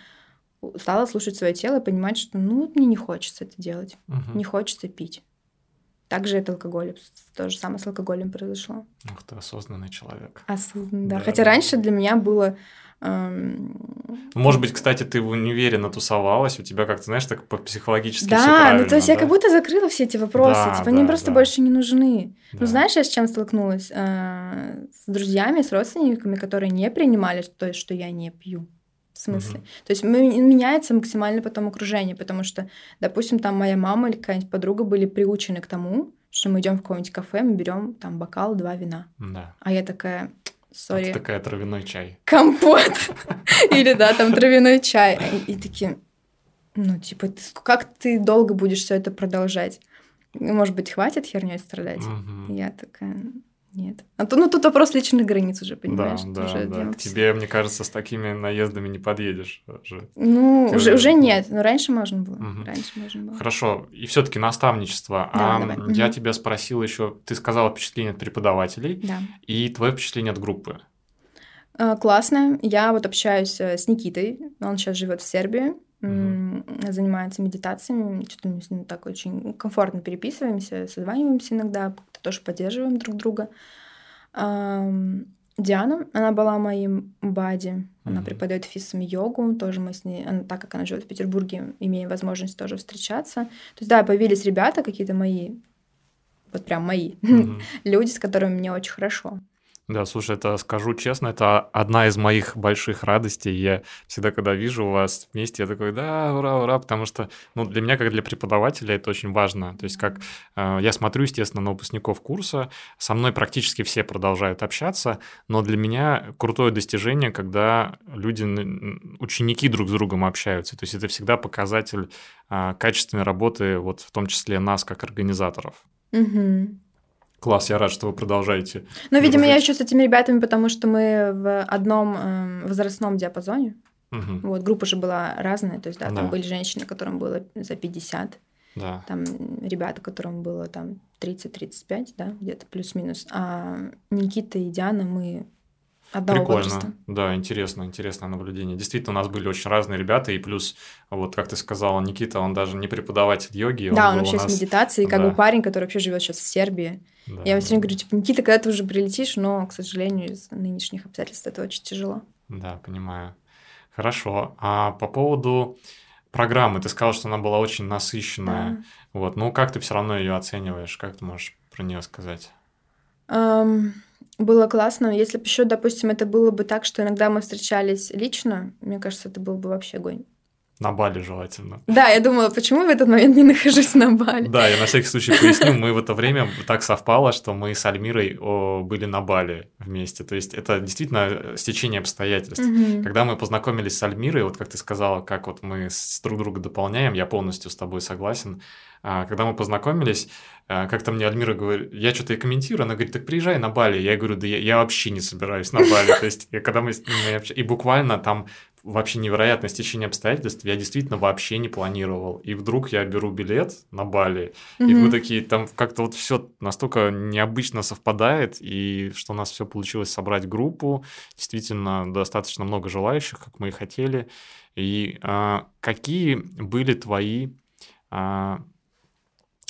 стала слушать свое тело и понимать, что ну мне не хочется это делать, Мгм. не хочется пить. Также это алкоголь, то же самое с алкоголем произошло. Ух ты, осознанный человек. Осознанно, да. Да, Хотя да. раньше для меня было Может быть, кстати, ты в универе натусовалась, у тебя как-то, знаешь, так по-психологически всё Да, ну правильно, то есть я да? как будто закрыла все эти вопросы, Да, типа они да, просто да. больше не нужны. Да. Ну знаешь, я с чем столкнулась? Э, С друзьями, с родственниками, которые не принимали то, что я не пью. В смысле? Мгм. То есть меняется максимально потом окружение, потому что, допустим, там моя мама или какая-нибудь подруга были приучены к тому, что мы идем в какое-нибудь кафе, мы берем там бокал, два вина. Да. А я такая, Сори, такая травяной чай. компот. Или, да, там травяной чай. И, такие, ну, типа, ты как ты долго будешь все это продолжать? Ну, Может быть, хватит херней страдать? И Я такая, нет. А то, ну, тут вопрос личных границ уже, Да, понимаешь? да, Уже да. дело К тебе, мне кажется, с такими наездами не подъедешь уже. Ну, Ты уже, уже- нет. Но раньше можно было. Мгм. Раньше можно было. Хорошо, и все-таки наставничество. Да, а давай. я Мгм. тебя спросил еще, ты сказала впечатление от преподавателей Да. и твое впечатление от группы. А, Классно. Я вот общаюсь э, с Никитой. Он сейчас живет в Сербии. м, Занимается медитациями. Что-то мы с ним так очень комфортно переписываемся, созваниваемся иногда, тоже поддерживаем друг друга. Диана, она была моим бади. Она Мгм. преподает фисами йогу. Тоже мы с ней, она- так как она живет в Петербурге, имеем возможность тоже встречаться. То есть, да, появились ребята какие-то мои, вот прям мои, Мгм. люди, с которыми мне очень хорошо. Да, слушай, это скажу честно, это одна из моих больших радостей. Я всегда, когда вижу вас вместе, я такой, да, ура, ура, потому что, ну, для меня, как для преподавателя, это очень важно. То есть, как э, я смотрю, естественно, на выпускников курса, со мной практически все продолжают общаться, но для меня крутое достижение, когда люди, ученики друг с другом общаются. То есть, это всегда показатель а, качественной работы, вот в том числе нас, как организаторов. Мгм. Класс, я рад, что вы продолжаете. Ну, видимо, я дружить. еще с этими ребятами, потому что мы в одном эм, возрастном диапазоне. Мгм. Вот, группа же была разная. То есть, да, Да. там были женщины, которым было за 50, Да. там ребята, которым было там 30-35, да, где-то плюс-минус. А Никита и Диана, мы одного Прикольно. возраста. Да, интересно, интересное наблюдение. Действительно, у нас были очень разные ребята, и плюс, вот как ты сказала, Никита, он даже не преподаватель йоги. да, он у вообще нас- с медитацией, как да. бы парень, который вообще живет сейчас в Сербии. Да, Я ему все время говорю, типа, Никита, когда ты уже прилетишь, но, к сожалению, из нынешних обстоятельств это очень тяжело. Да, понимаю. Хорошо. А по поводу программы, ты сказал, что она была очень насыщенная. Да. Вот, ну как ты все равно ее оцениваешь? Как ты можешь про нее сказать? Ам, было классно. Если бы еще, допустим, это было бы так, что иногда мы встречались лично, мне кажется, это был бы вообще огонь. На Бали желательно. Да, я думала, почему в этот момент не нахожусь на Бали. Да, я на всякий случай поясню, мы в это время так совпало, что мы с Альмирой о, были на Бали вместе. То есть это действительно э, стечение обстоятельств. Когда мы познакомились с Альмирой, вот как ты сказала, как вот мы с друг друга дополняем, я полностью с тобой согласен. А, Когда мы познакомились, а, как-то мне Альмира говорит, я что-то и комментирую, она говорит, так приезжай на Бали. Я говорю, да я, я вообще не собираюсь на Бали. То есть, когда мы И буквально там вообще невероятное стечение обстоятельств, я действительно вообще не планировал. И вдруг я беру билет на Бали, и Мгм. мы такие, там как-то вот все настолько необычно совпадает, и что у нас все получилось собрать группу, действительно достаточно много желающих, как мы и хотели. И а, какие были твои, а,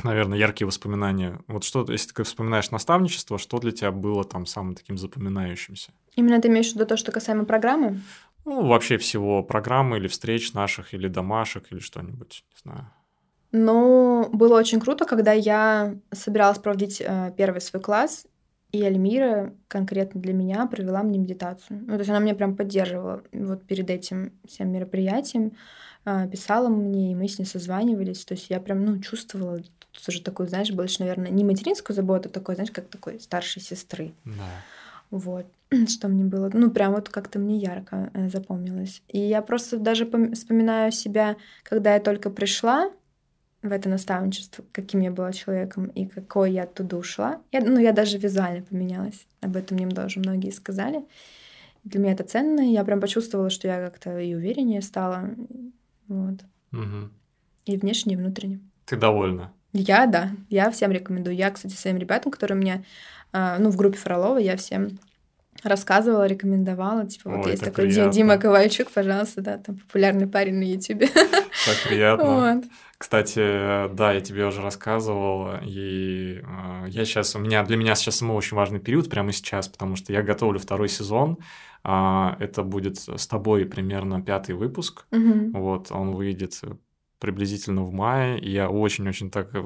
наверное, яркие воспоминания? Вот что, если ты вспоминаешь наставничество, что для тебя было там самым таким запоминающимся? Именно ты имеешь в виду то, что касаемо программы? Ну, вообще всего программы или встреч наших, или домашек, или что-нибудь, не знаю. Ну, было очень круто, когда я собиралась проводить э, первый свой класс, и Альмира конкретно для меня провела мне медитацию. Ну, то есть она меня прям поддерживала вот перед этим всем мероприятием, э, писала мне, и мы с ней созванивались. То есть я прям, ну, чувствовала уже такую, знаешь, больше, наверное, не материнскую заботу, а такой, знаешь, как такой старшей сестры. Да. Вот, что мне было, ну, прям вот как-то мне ярко э, запомнилось. И я просто даже пом- вспоминаю себя, когда я только пришла в это наставничество, каким я была человеком и какой я оттуда ушла. Я, ну, я даже визуально поменялась. Об этом мне тоже многие сказали. Для меня это ценно. Я прям почувствовала, что я как-то и увереннее стала. Вот. Мгм. И внешне, и внутренне. Ты довольна? Я, да, я всем рекомендую. Я, кстати, своим ребятам, которые мне, а, ну, в группе Фролова, я всем рассказывала, рекомендовала. Типа, вот Ой, есть такой приятно. Дима Ковальчук, пожалуйста, да, там популярный парень на Ютубе. Так приятно. Вот. Кстати, да, я тебе уже рассказывал, и э, я сейчас, у меня, для меня сейчас самый очень важный период прямо сейчас, потому что я готовлю второй сезон, э, это будет с тобой примерно пятый выпуск, угу. вот, он выйдет приблизительно в мае, и я очень-очень так э,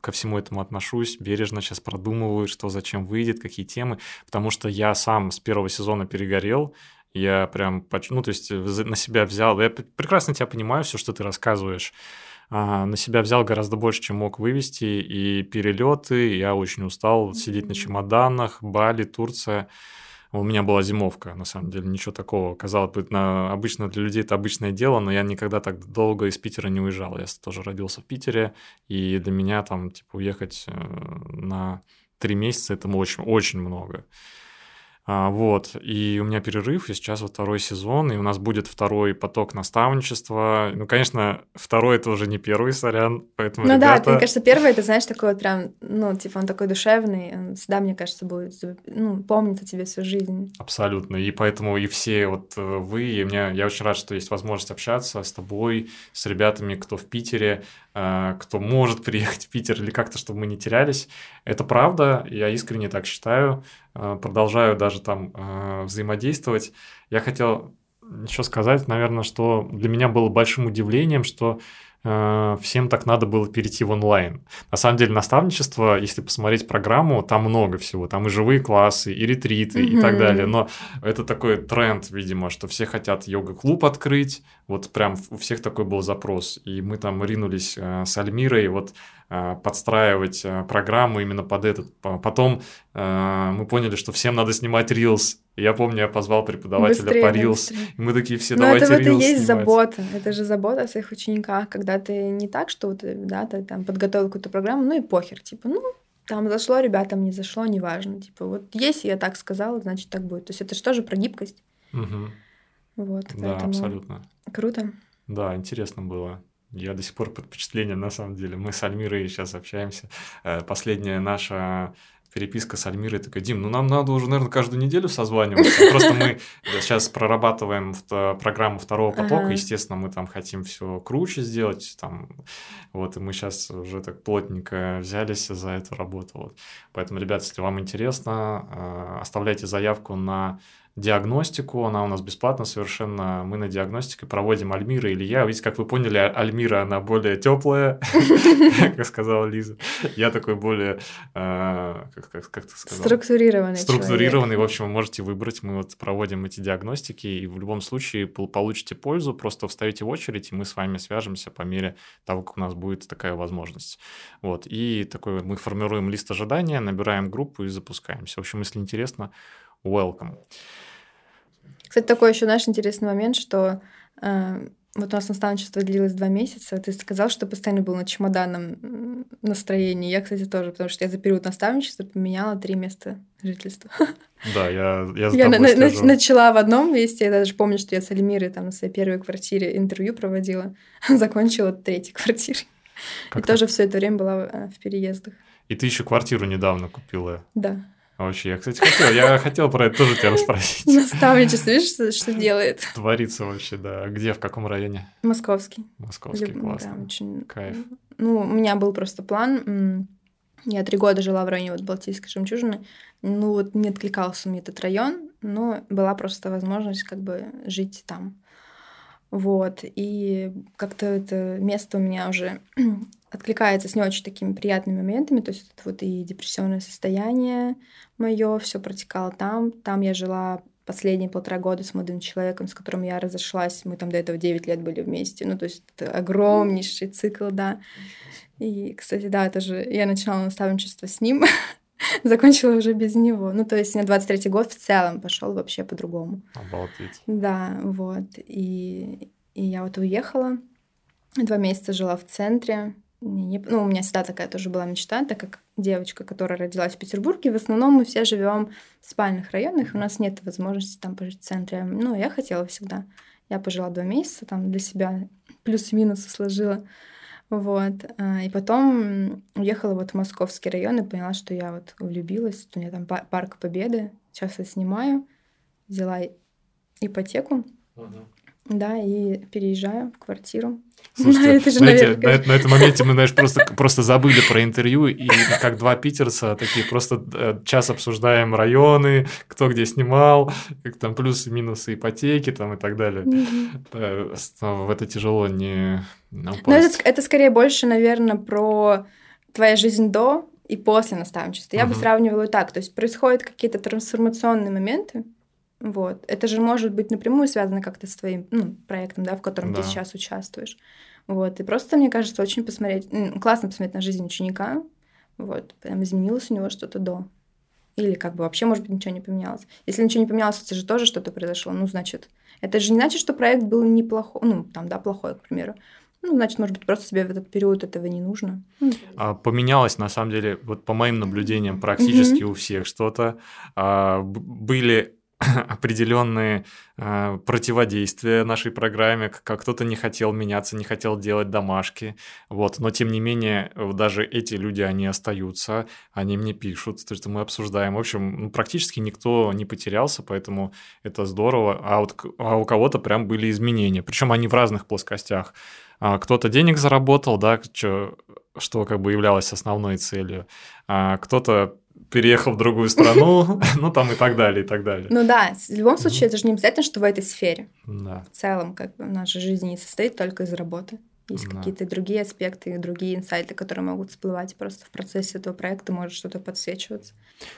ко всему этому отношусь, бережно сейчас продумываю, что зачем выйдет, какие темы, потому что я сам с первого сезона перегорел, я прям, ну, то есть на себя взял, я прекрасно тебя понимаю, все, что ты рассказываешь, а, на себя взял гораздо больше, чем мог вывести, и перелеты, я очень устал сидеть на чемоданах, Бали, Турция. У меня была зимовка, на самом деле, ничего такого. Казалось бы, на, обычно для людей это обычное дело, но я никогда так долго из Питера не уезжал. Я тоже родился в Питере, и для меня там, типа, уехать э, на три месяца, это очень, очень много. А, вот, и у меня перерыв, и сейчас вот второй сезон, и у нас будет второй поток наставничества. Ну, конечно, второй это уже не первый, сорян, поэтому Ну ребята... да, мне кажется, первый это, знаешь, такой вот прям, ну, типа он такой душевный, он всегда, мне кажется, будет, ну, помнит о тебе всю жизнь. Абсолютно, и поэтому и все вот э, вы, и меня, я очень рад, что есть возможность общаться с тобой, с ребятами, кто в Питере, кто может приехать в Питер или как-то, чтобы мы не терялись. Это правда, я искренне так считаю. Э, продолжаю даже там э, взаимодействовать. Я хотел еще сказать, наверное, что для меня было большим удивлением, что Э, всем так надо было перейти в онлайн. На самом деле наставничество, если посмотреть программу, там много всего. Там и живые классы, и ретриты, mm-hmm. и так далее. Но это такой тренд, видимо, что все хотят йога-клуб открыть. Вот прям у всех такой был запрос. И мы там ринулись э, с Альмирой вот э, подстраивать э, программу именно под этот. Потом мы поняли, что всем надо снимать Reels я помню, я позвал преподавателя быстрее, по Reels, и мы такие все, давайте Но это вот и есть снимать. забота, это же забота о своих учениках, когда ты не так, что вот, да, ты там подготовил какую-то программу, ну и похер, типа, ну, там зашло ребятам, не зашло, неважно. Типа, вот если я так сказала, значит так будет. То есть это же тоже про гибкость. Угу. Вот, да, абсолютно. Круто. Да, интересно было. Я до сих пор под впечатлением, на самом деле. Мы с Альмирой сейчас общаемся. Э, последняя наша переписка с Альмирой такая, Дим, ну нам надо уже, наверное, каждую неделю созваниваться. Просто мы сейчас прорабатываем программу второго потока, естественно, мы там хотим все круче сделать, там, вот, и мы сейчас уже так плотненько взялись за эту работу. Вот. Поэтому, ребят, если вам интересно, э, оставляйте заявку на диагностику, она у нас бесплатна совершенно. Мы на диагностике проводим Альмира или я. Видите, как вы поняли, Альмира, она более теплая, как сказала Лиза. Я такой более, э, как ты сказала? Структурированный Структурированный, в общем, вы можете выбрать. Мы вот проводим эти диагностики, и в любом случае получите пользу, просто вставите в очередь, и мы с вами свяжемся по мере того, как у нас будет такая возможность. Вот, и такой мы формируем лист ожидания, набираем группу и запускаемся. В общем, если интересно, welcome. Кстати, такой еще наш интересный момент, что э, вот у нас наставничество длилось два месяца. Ты сказал, что постоянно был на чемоданном настроении. Я, кстати, тоже, потому что я за период наставничества поменяла три места жительства. Да, я, я Я на, на, начала в одном месте, я даже помню, что я с Альмирой там на своей первой квартире интервью проводила, закончила третьей квартирой. Как И тоже все это время была э, в переездах. И ты еще квартиру недавно купила. Да. Вообще, я, кстати, хотел, я хотел про это тоже тебя расспросить. Наставничество, видишь, что, что делает? Творится вообще, да. Где, в каком районе? Московский. Московский, Люб... классно. Да, очень... Кайф. Ну, у меня был просто план. Я три года жила в районе вот Балтийской жемчужины. Ну, вот не откликался мне этот район, но была просто возможность как бы жить там. Вот, и как-то это место у меня уже откликается с не очень такими приятными моментами, то есть это вот и депрессионное состояние мое, все протекало там. Там я жила последние полтора года с молодым человеком, с которым я разошлась. Мы там до этого 9 лет были вместе. Ну, то есть это огромнейший цикл, да. И, кстати, да, это же я начала наставничество с ним, закончила уже без него. Ну, то есть на 23-й год в целом пошел вообще по-другому. Обалдеть. Да, вот. И, и я вот уехала, два месяца жила в центре. Не, ну, у меня всегда такая тоже была мечта, так как девочка, которая родилась в Петербурге, в основном мы все живем в спальных районах, у нас нет возможности там пожить в центре. Ну, я хотела всегда. Я пожила два месяца, там для себя плюс-минус сложила. Вот. А, и потом уехала вот в московский район и поняла, что я вот влюбилась. У меня там парк Победы. Сейчас я снимаю. Взяла ипотеку. Угу. Да, и переезжаю в квартиру. Слушайте, на, это же, знаете, наверное... на, на, на этом моменте мы, знаешь, просто, просто забыли про интервью, и как два питерца такие просто э, час обсуждаем районы, кто где снимал, там плюсы, минусы ипотеки там и так далее. Mm-hmm. В это тяжело не упасть. Но это, это скорее больше, наверное, про твоя жизнь до и после наставничества. Я uh-huh. бы сравнивала так. То есть происходят какие-то трансформационные моменты, вот. Это же может быть напрямую связано как-то с твоим ну, проектом, да, в котором да. ты сейчас участвуешь. Вот. И просто, мне кажется, очень посмотреть... Классно посмотреть на жизнь ученика. Вот. Прям изменилось у него что-то до. Или как бы вообще, может быть, ничего не поменялось. Если ничего не поменялось, это же тоже что-то произошло. Ну, значит, это же не значит, что проект был неплохой, ну, там, да, плохой, к примеру. Ну, значит, может быть, просто тебе в этот период этого не нужно. А, поменялось, на самом деле, вот по моим наблюдениям, практически mm-hmm. у всех что-то. А, были определенные э, противодействия нашей программе, как кто-то не хотел меняться, не хотел делать домашки, вот, но тем не менее даже эти люди, они остаются, они мне пишут, то, что мы обсуждаем, в общем, ну, практически никто не потерялся, поэтому это здорово, а, вот, а у кого-то прям были изменения, причем они в разных плоскостях, а, кто-то денег заработал, да, что, что как бы являлось основной целью, а кто-то переехал в другую страну, ну там и так далее, и так далее. Ну да, в любом случае, это же не обязательно, что в этой сфере. Да. В целом, как бы наша жизнь не состоит только из работы. Есть да. какие-то другие аспекты, другие инсайты, которые могут всплывать просто в процессе этого проекта, может что-то подсвечиваться.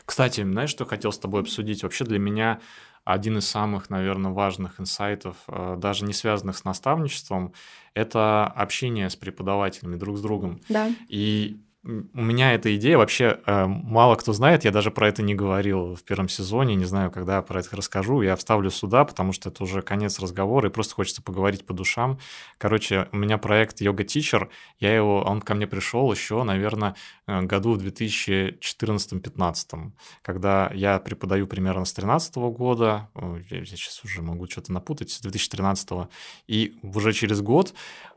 Кстати, знаешь, что хотел с тобой обсудить? Вообще для меня один из самых, наверное, важных инсайтов, э, даже не связанных с наставничеством, это общение с преподавателями друг с другом. Да. И у меня эта идея вообще э, мало кто знает, я даже про это не говорил в первом сезоне, не знаю, когда я про это расскажу, я вставлю сюда, потому что это уже конец разговора, и просто хочется поговорить по душам. Короче, у меня проект Yoga Teacher, я его, он ко мне пришел еще, наверное, э, году в 2014-15, когда я преподаю примерно с 13 года, я сейчас уже могу что-то напутать, с 2013, и уже через год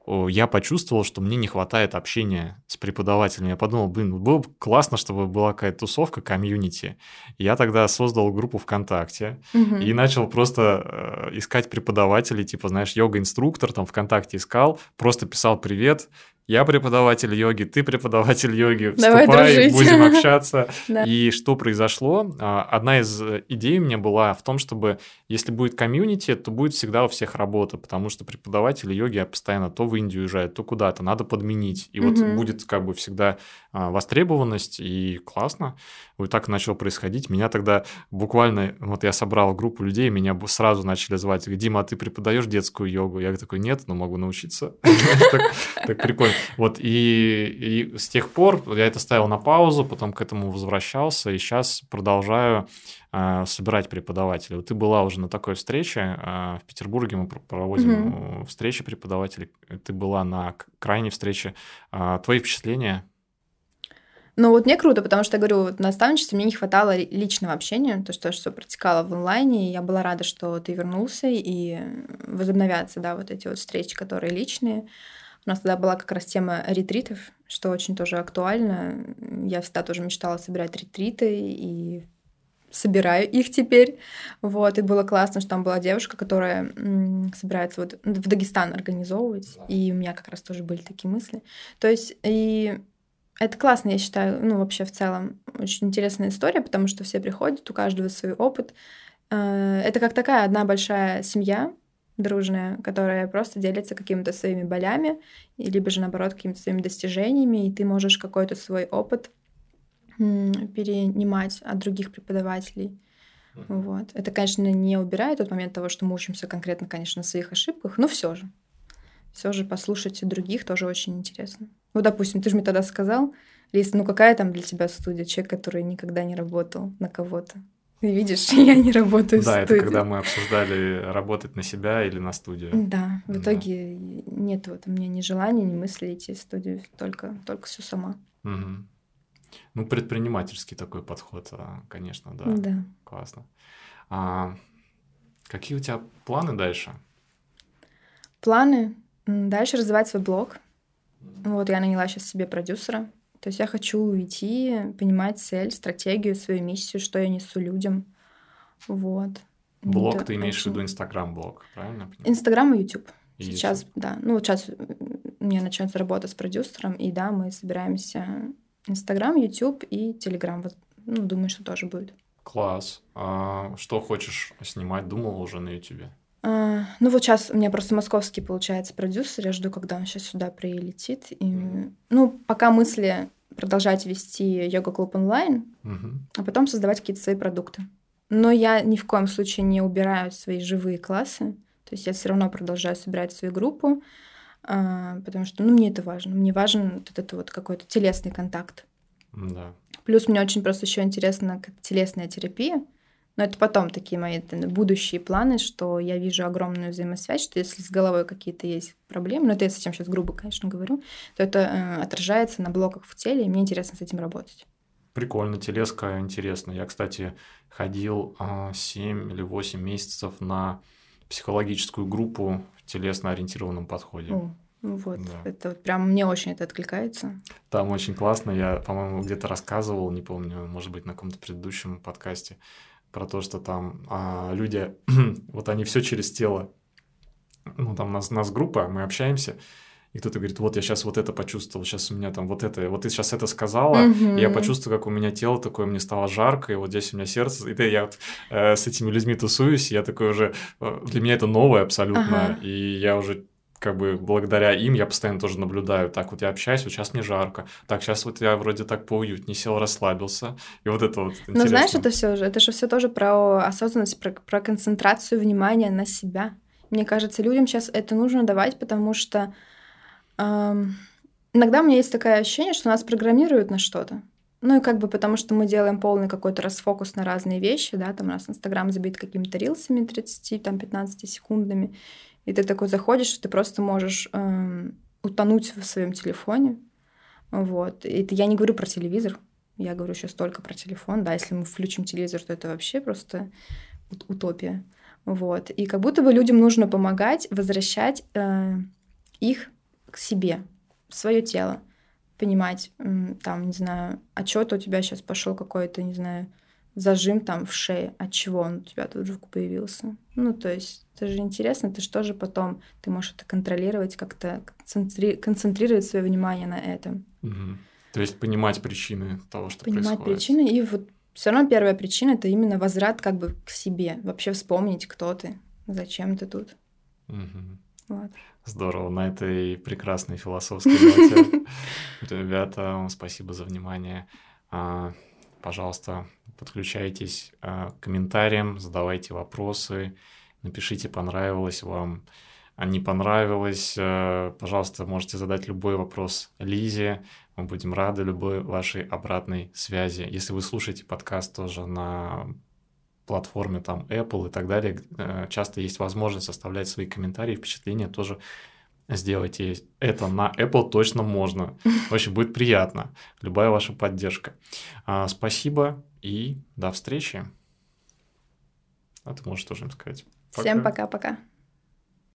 я почувствовал, что мне не хватает общения с преподавателями. Я подумал, блин, было бы классно, чтобы была какая-то тусовка, комьюнити. Я тогда создал группу ВКонтакте угу. и начал просто э, искать преподавателей, типа, знаешь, йога-инструктор, там ВКонтакте искал, просто писал «Привет, я преподаватель йоги, ты преподаватель йоги, вступай, Давай будем общаться. И что произошло? А, одна из идей у меня была в том, чтобы если будет комьюнити, то будет всегда у всех работа, потому что преподаватели йоги постоянно то в Индию уезжают, то куда-то, надо подменить. И вот будет как бы всегда а, востребованность, и классно. Вот так начало происходить. Меня тогда буквально, вот я собрал группу людей, меня сразу начали звать, Дима, а ты преподаешь детскую йогу? Я такой, нет, но могу научиться. Так прикольно. Вот и, и с тех пор я это ставил на паузу, потом к этому возвращался, и сейчас продолжаю э, собирать преподавателей. Вот ты была уже на такой встрече э, в Петербурге, мы проводим mm-hmm. встречи преподавателей, ты была на крайней встрече. Э, твои впечатления? Ну вот мне круто, потому что, я говорю, вот на наставничестве мне не хватало личного общения, то, что все протекало в онлайне, и я была рада, что ты вернулся, и возобновятся, да, вот эти вот встречи, которые личные. У нас тогда была как раз тема ретритов, что очень тоже актуально. Я всегда тоже мечтала собирать ретриты и собираю их теперь. Вот, и было классно, что там была девушка, которая собирается вот в Дагестан организовывать, и у меня как раз тоже были такие мысли. То есть, и это классно, я считаю, ну, вообще в целом очень интересная история, потому что все приходят, у каждого свой опыт. Э, это как такая одна большая семья, дружная, которая просто делится какими-то своими болями, либо же, наоборот, какими-то своими достижениями, и ты можешь какой-то свой опыт перенимать от других преподавателей. Вот. Это, конечно, не убирает тот момент того, что мы учимся конкретно, конечно, на своих ошибках, но все же. Все же послушать других тоже очень интересно. Ну, допустим, ты же мне тогда сказал, Лиз, ну какая там для тебя студия? Человек, который никогда не работал на кого-то. Видишь, я не работаю да, в студии. Да, это когда мы обсуждали работать на себя или на студию. Да, в итоге да. нет вот у меня ни желания, ни мысли идти в студию, только, только все сама. Угу. Ну, предпринимательский такой подход, а, конечно, да. Да. Классно. А, какие у тебя планы дальше? Планы? Дальше развивать свой блог. Вот я наняла сейчас себе продюсера. То есть я хочу уйти, понимать цель, стратегию, свою миссию, что я несу людям. Вот. Блог Это ты имеешь очень... в виду Инстаграм-блог, правильно? Инстаграм и YouTube. И сейчас, YouTube. да. Ну, вот сейчас у меня начнется работа с продюсером, и да, мы собираемся Инстаграм, YouTube и Телеграм. Вот, ну, думаю, что тоже будет. Класс. А что хочешь снимать? Думала уже на YouTube? А, ну вот сейчас у меня просто московский, получается, продюсер. Я жду, когда он сейчас сюда прилетит. И, mm-hmm. Ну, пока мысли продолжать вести йога-клуб онлайн, mm-hmm. а потом создавать какие-то свои продукты. Но я ни в коем случае не убираю свои живые классы. То есть я все равно продолжаю собирать свою группу, а, потому что, ну, мне это важно. Мне важен вот этот вот какой-то телесный контакт. Да. Плюс мне очень просто еще интересно как телесная терапия. Но это потом такие мои будущие планы, что я вижу огромную взаимосвязь, что если с головой какие-то есть проблемы, ну это я совсем сейчас грубо, конечно, говорю, то это э, отражается на блоках в теле, и мне интересно с этим работать. Прикольно, телеска интересно. Я, кстати, ходил э, а, 7 или 8 месяцев на психологическую группу в телесно-ориентированном подходе. О, вот, да. это вот прям мне очень это откликается. Там очень классно. Я, по-моему, где-то рассказывал, не помню, может быть, на каком-то предыдущем подкасте, про то, что там а, люди, вот они все через тело. Ну, там нас, нас группа, мы общаемся, и кто-то говорит, вот я сейчас вот это почувствовал, сейчас у меня там вот это, вот ты сейчас это сказала, mm-hmm. и я почувствовал, как у меня тело такое, мне стало жарко, и вот здесь у меня сердце, и я вот э, с этими людьми тусуюсь, я такой уже, э, для меня это новое абсолютно, ага. и я уже как бы благодаря им я постоянно тоже наблюдаю. Так вот я общаюсь, вот сейчас мне жарко. Так, сейчас вот я вроде так поуютнее сел, расслабился. И вот это вот интересно. Но знаешь, это все же, это же все тоже про осознанность, про, про концентрацию внимания на себя. Мне кажется, людям сейчас это нужно давать, потому что эм, иногда у меня есть такое ощущение, что нас программируют на что-то. Ну и как бы потому, что мы делаем полный какой-то расфокус на разные вещи, да, там у нас Инстаграм забит какими-то рилсами 30, там 15 секундами, и ты такой заходишь, и ты просто можешь э, утонуть в своем телефоне. Вот. И это я не говорю про телевизор, я говорю сейчас только про телефон. Да, если мы включим телевизор, то это вообще просто утопия. Вот. И как будто бы людям нужно помогать возвращать э, их к себе, в свое тело. Понимать, э, там, не знаю, что-то у тебя сейчас пошел какой-то, не знаю, зажим там в шее, от чего он у тебя тут вдруг появился. Ну, то есть это же интересно, ты что же потом, ты можешь это контролировать, как-то концентри... концентрировать свое внимание на этом. Угу. То есть понимать причины того, что понимать происходит. Понимать причины, и вот все равно первая причина это именно возврат как бы к себе, вообще вспомнить, кто ты, зачем ты тут. Угу. Вот. Здорово, на этой прекрасной философской ноте. Ребята, вам спасибо за внимание. Пожалуйста, подключайтесь а, к комментариям, задавайте вопросы, напишите, понравилось вам, а не понравилось. Э, пожалуйста, можете задать любой вопрос Лизе. Мы будем рады любой вашей обратной связи. Если вы слушаете подкаст тоже на платформе там Apple и так далее, э, часто есть возможность оставлять свои комментарии, впечатления тоже сделайте это на Apple точно можно. Очень будет приятно. Любая ваша поддержка. А, спасибо и до встречи. А ты можешь тоже им сказать. Пока. Всем пока-пока.